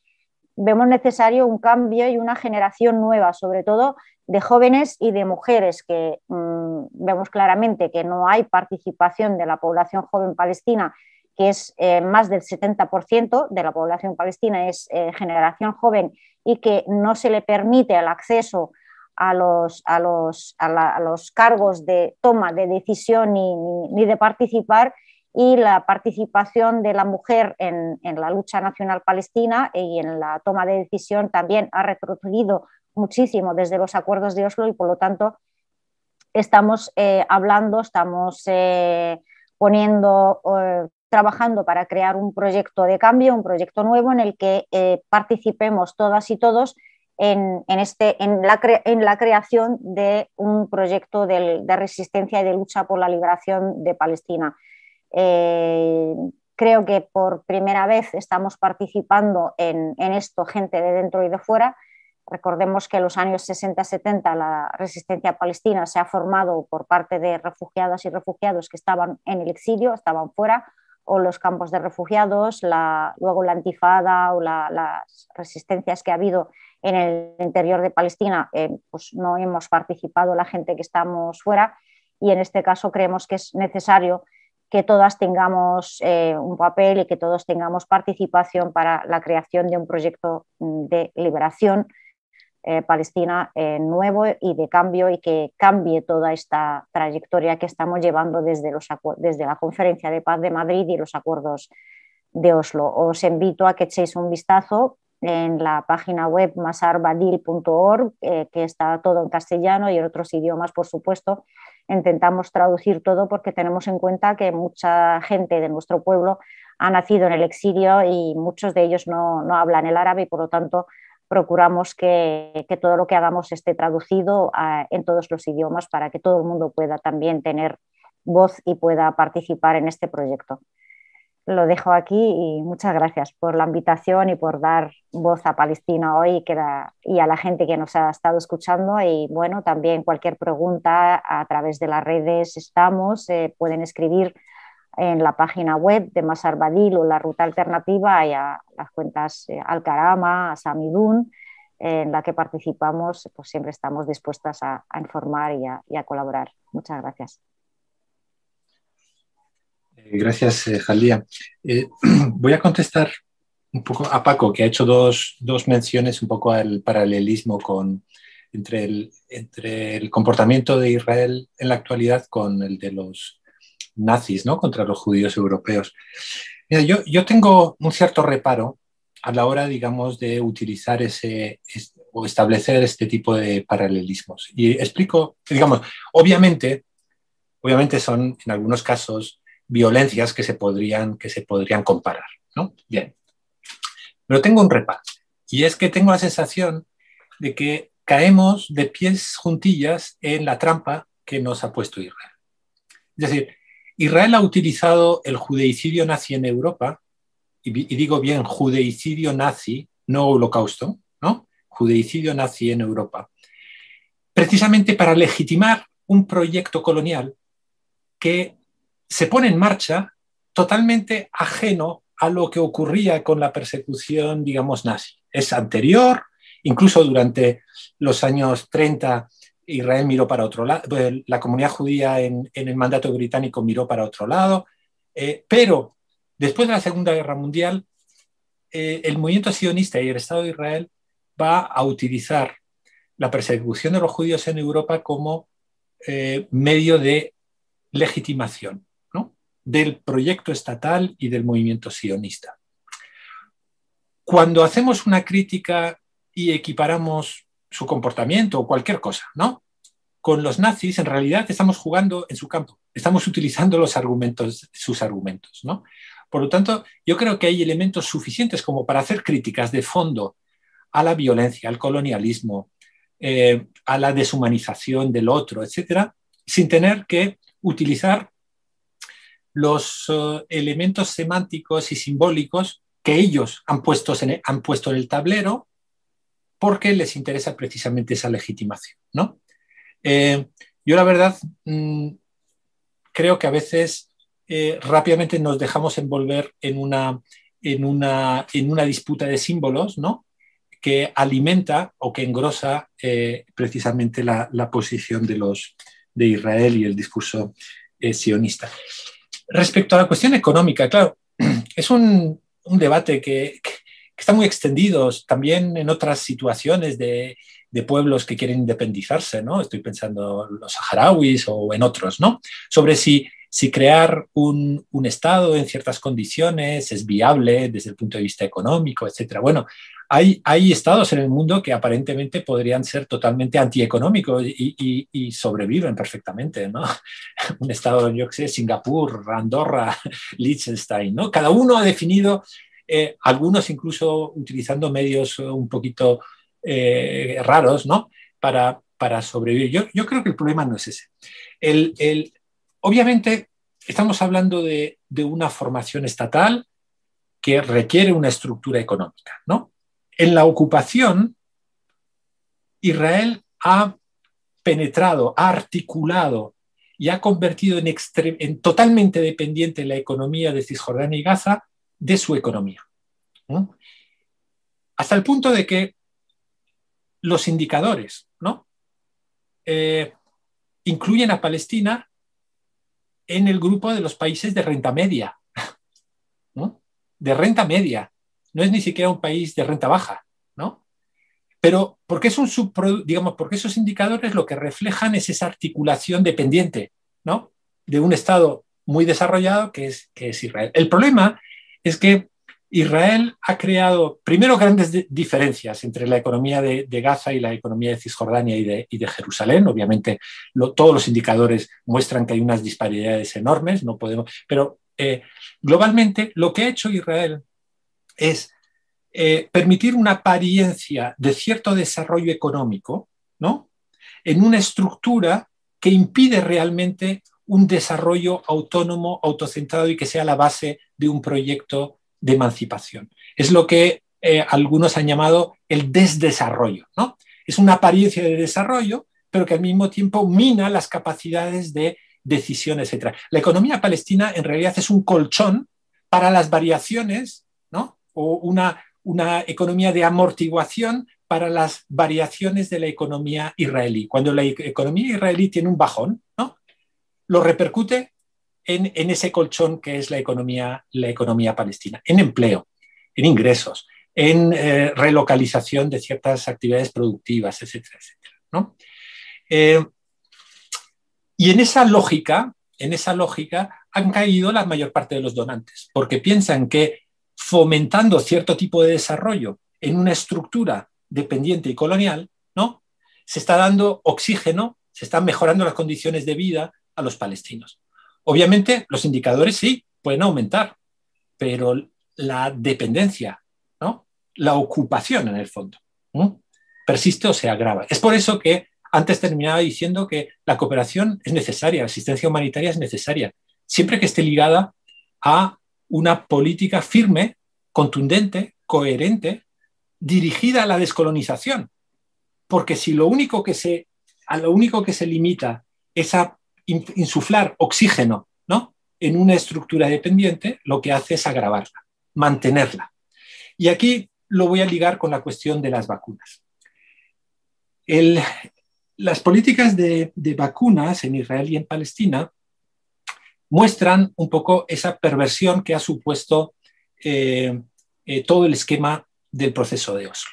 vemos necesario un cambio y una generación nueva, sobre todo de jóvenes y de mujeres, que mm, vemos claramente que no hay participación de la población joven palestina, que es eh, más del 70% de la población palestina, es eh, generación joven y que no se le permite el acceso a los, a los, a los cargos de toma de decisión ni, ni de participar y la participación de la mujer en, la lucha nacional palestina y en la toma de decisión también ha retrocedido muchísimo desde los acuerdos de Oslo y por lo tanto estamos eh, hablando, estamos eh, poniendo, eh, trabajando para crear un proyecto de cambio, un proyecto nuevo en el que participemos todas y todos en, este, en, la, en la, creación de un proyecto de resistencia y de lucha por la liberación de Palestina. Eh, creo que por primera vez estamos participando en, esto gente de dentro y de fuera. Recordemos que en los años 60-70 la resistencia palestina se ha formado por parte de refugiadas y refugiados que estaban en el exilio, estaban fuera, o los campos de refugiados, luego la antifada o las resistencias que ha habido en el interior de Palestina, eh, pues no hemos participado la gente que estamos fuera y en este caso creemos que es necesario que todas tengamos eh, un papel y que todos tengamos participación para la creación de un proyecto mm, de liberación eh, palestina eh, nuevo y de cambio y que cambie toda esta trayectoria que estamos llevando desde, los, desde la Conferencia de Paz de Madrid y los acuerdos de Oslo. Os invito a que echéis un vistazo en la página web masarbadil.org, que está todo en castellano y en otros idiomas, por supuesto, intentamos traducir todo porque tenemos en cuenta que mucha gente de nuestro pueblo ha nacido en el exilio y muchos de ellos no, hablan el árabe y por lo tanto procuramos que, todo lo que hagamos esté traducido ah, en todos los idiomas para que todo el mundo pueda también tener voz y pueda participar en este proyecto lo dejo aquí y muchas gracias por la invitación y por dar voz a Palestina hoy y a la gente que nos ha estado escuchando. Y bueno, también cualquier pregunta a través de las redes estamos, eh, pueden escribir en la página web de Masar Badil o la ruta alternativa y a las cuentas eh, Alcarama, Samidun, en la que participamos, pues siempre estamos dispuestas a, informar y a colaborar. Muchas gracias. Eh, gracias, eh, Jalía. [clears throat] Voy a contestar un poco a Paco, que ha hecho dos, menciones un poco al paralelismo con, entre, el, entre el comportamiento de Israel en la actualidad con el de los nazis, ¿no? Contra los judíos europeos. yo, yo tengo un cierto reparo a la hora, digamos, de utilizar ese, o establecer este tipo de paralelismos. Y explico, digamos, obviamente, obviamente son en algunos casos violencias que se podrían, que se podrían comparar. ¿no? Bien. Pero tengo un reparo. Y es que tengo la sensación de que caemos de pies juntillas en la trampa que nos ha puesto Israel. Es decir, Israel ha utilizado el judeicidio nazi en Europa, y, digo bien judeicidio nazi, no holocausto, ¿no? Judeicidio nazi en Europa, precisamente para legitimar un proyecto colonial que se pone en marcha totalmente ajeno a lo que ocurría con la persecución, digamos, nazi. Es anterior, incluso durante los años 30 Israel miró para otro lado, la comunidad judía en, el mandato británico miró para otro lado, eh, pero después de la Segunda Guerra Mundial, eh, el movimiento sionista y el Estado de Israel va a utilizar la persecución de los judíos en Europa como eh, medio de legitimación del proyecto estatal y del movimiento sionista. Cuando hacemos una crítica y equiparamos su comportamiento o cualquier cosa, ¿no? Con los nazis, en realidad estamos jugando en su campo, estamos utilizando los argumentos, sus argumentos, ¿no? Por lo tanto, yo creo que hay elementos suficientes como para hacer críticas de fondo a la violencia, al colonialismo, eh, a la deshumanización del otro, etcétera, sin tener que utilizar los eh, elementos semánticos y simbólicos que ellos han puesto, en han puesto en el tablero porque les interesa precisamente esa legitimación. ¿no? Eh, yo la verdad mm, creo que a veces eh, rápidamente nos dejamos envolver en una, en, una, en una disputa de símbolos, ¿no? que alimenta o que engrosa eh, precisamente la, posición de, los, de Israel y el discurso sionista. Respecto a la cuestión económica, claro, [clears throat] es un, debate que, está muy extendido también en otras situaciones de, pueblos que quieren independizarse, ¿no? Estoy pensando en los saharauis o en otros, ¿no? Sobre si, si crear un, un, Estado en ciertas condiciones es viable desde el punto de vista económico, etcétera. Bueno, hay, hay estados en el mundo que aparentemente podrían ser totalmente antieconómicos y, y, sobreviven perfectamente, ¿no? [laughs] Un estado, yo qué sé, Singapur, Andorra, [laughs] Liechtenstein, ¿no? Cada uno ha definido, eh, algunos incluso utilizando medios un poquito eh, raros, ¿no? Para, para sobrevivir. Yo, yo, creo que el problema no es ese. El, el, obviamente, estamos hablando de, de una formación estatal que requiere una estructura económica, ¿no? En la ocupación, Israel ha penetrado, ha articulado y ha convertido en, totalmente dependiente la economía de Cisjordania y Gaza de su economía. Hasta el punto de que los indicadores ¿no? Eh, incluyen a Palestina en el grupo de los países de renta media. [laughs] De renta media no es ni siquiera un país de renta baja, ¿no? Pero porque es un digamos, porque esos indicadores lo que reflejan es esa articulación dependiente, ¿no? De un Estado muy desarrollado que es, que es Israel. El problema es que Israel ha creado, primero, grandes diferencias entre la economía de, Gaza y la economía de Cisjordania y de, Jerusalén. Obviamente, todos los indicadores muestran que hay unas disparidades enormes, no podemos, pero eh, globalmente lo que ha hecho Israel es eh, permitir una apariencia de cierto desarrollo económico, ¿no? En una estructura que impide realmente un desarrollo autónomo, autocentrado y que sea la base de un proyecto de emancipación. Es lo que eh, algunos han llamado el desdesarrollo, ¿no? Es una apariencia de desarrollo, pero que al mismo tiempo mina las capacidades de decisión, etc. La economía palestina en realidad es un colchón para las variaciones o una, una economía de amortiguación para las variaciones de la economía israelí. Cuando la economía israelí tiene un bajón, ¿no? Lo repercute en, ese colchón que es la economía, la economía palestina, en empleo, en ingresos, en eh, relocalización de ciertas actividades productivas, etcétera, etcétera. Eh, y en esa lógica, en esa lógica han caído la mayor parte de los donantes, porque piensan que fomentando cierto tipo de desarrollo en una estructura dependiente y colonial, ¿no? Se está dando oxígeno, se están mejorando las condiciones de vida a los palestinos. Obviamente, los indicadores sí pueden aumentar, pero la dependencia, ¿no? La ocupación en el fondo, persiste o se agrava. Es por eso que antes terminaba diciendo que la cooperación es necesaria, la asistencia humanitaria es necesaria, siempre que esté ligada a una política firme contundente, coherente, dirigida a la descolonización. Porque si lo único que se, a lo único que se limita es a insuflar oxígeno ¿no? en una estructura dependiente, lo que hace es agravarla, mantenerla. Y aquí lo voy a ligar con la cuestión de las vacunas. las políticas de, vacunas en Israel y en Palestina muestran un poco esa perversión que ha supuesto eh, eh, todo el esquema del proceso de Oslo.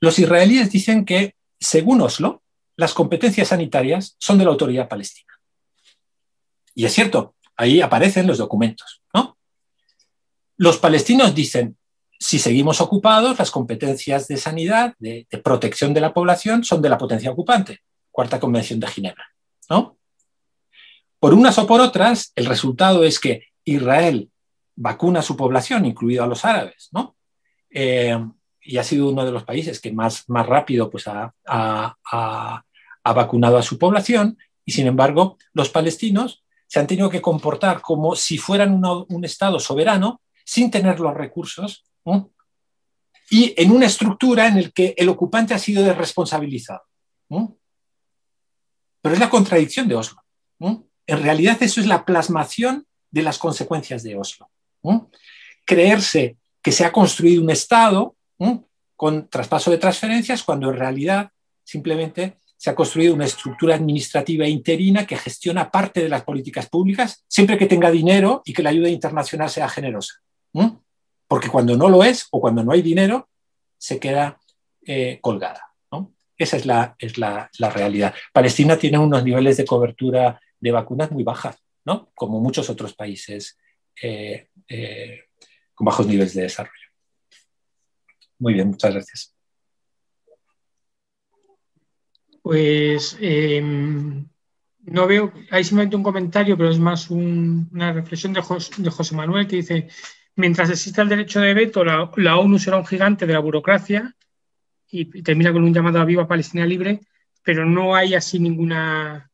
Los israelíes dicen que, según Oslo, las competencias sanitarias son de la autoridad palestina. Y es cierto, ahí aparecen los documentos. Los palestinos dicen, si seguimos ocupados, las competencias de sanidad, de, protección de la población, son de la potencia ocupante, Cuarta Convención de Ginebra. Por unas o por otras, el resultado es que Israel vacuna a su población, incluido a los árabes, ¿no? Eh, y ha sido uno de los países que más, más rápido pues, ha, vacunado a su población, y sin embargo, los palestinos se han tenido que comportar como si fueran un Estado soberano, sin tener los recursos, y en una estructura en la que el ocupante ha sido desresponsabilizado. Pero es la contradicción de Oslo. En realidad eso es la plasmación de las consecuencias de Oslo creerse que se ha construido un Estado con traspaso de transferencias cuando en realidad simplemente se ha construido una estructura administrativa interina que gestiona parte de las políticas públicas siempre que tenga dinero y que la ayuda internacional sea generosa. Porque cuando no lo es o cuando no hay dinero, se queda eh, colgada. Esa es, la, es la, realidad. Palestina tiene unos niveles de cobertura de vacunas muy bajas, ¿no? como muchos otros países eh, eh, con bajos niveles de desarrollo. Muy bien, muchas gracias. Pues em, no veo, hay simplemente un comentario, pero es más una reflexión de, José Manuel que dice, mientras exista el derecho de veto, la, ONU será un gigante de la burocracia y, termina con un llamado a viva Palestina libre, pero no hay así ninguna,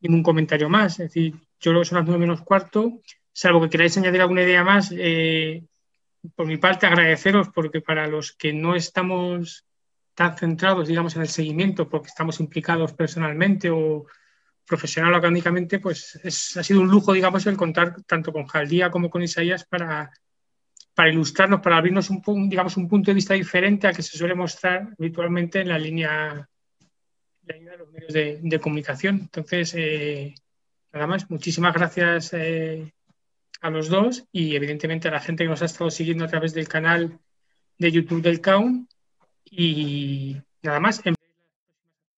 ningún comentario más. Es decir, yo creo que son las nueve menos cuarto, salvo que queráis añadir alguna idea más, eh, por mi parte agradeceros porque para los que no estamos tan centrados, digamos, en el seguimiento, porque estamos implicados personalmente o profesional o académicamente, pues ha sido un lujo, digamos, el contar tanto con Jaldía como con Isaías para, para ilustrarnos, para abrirnos un, digamos, un punto de vista diferente al que se suele mostrar habitualmente en la línea, de los medios de, comunicación. Entonces, eh, nada más, muchísimas gracias eh, a los dos y evidentemente a la gente que nos ha estado siguiendo a través del canal de YouTube del CAUN y nada más.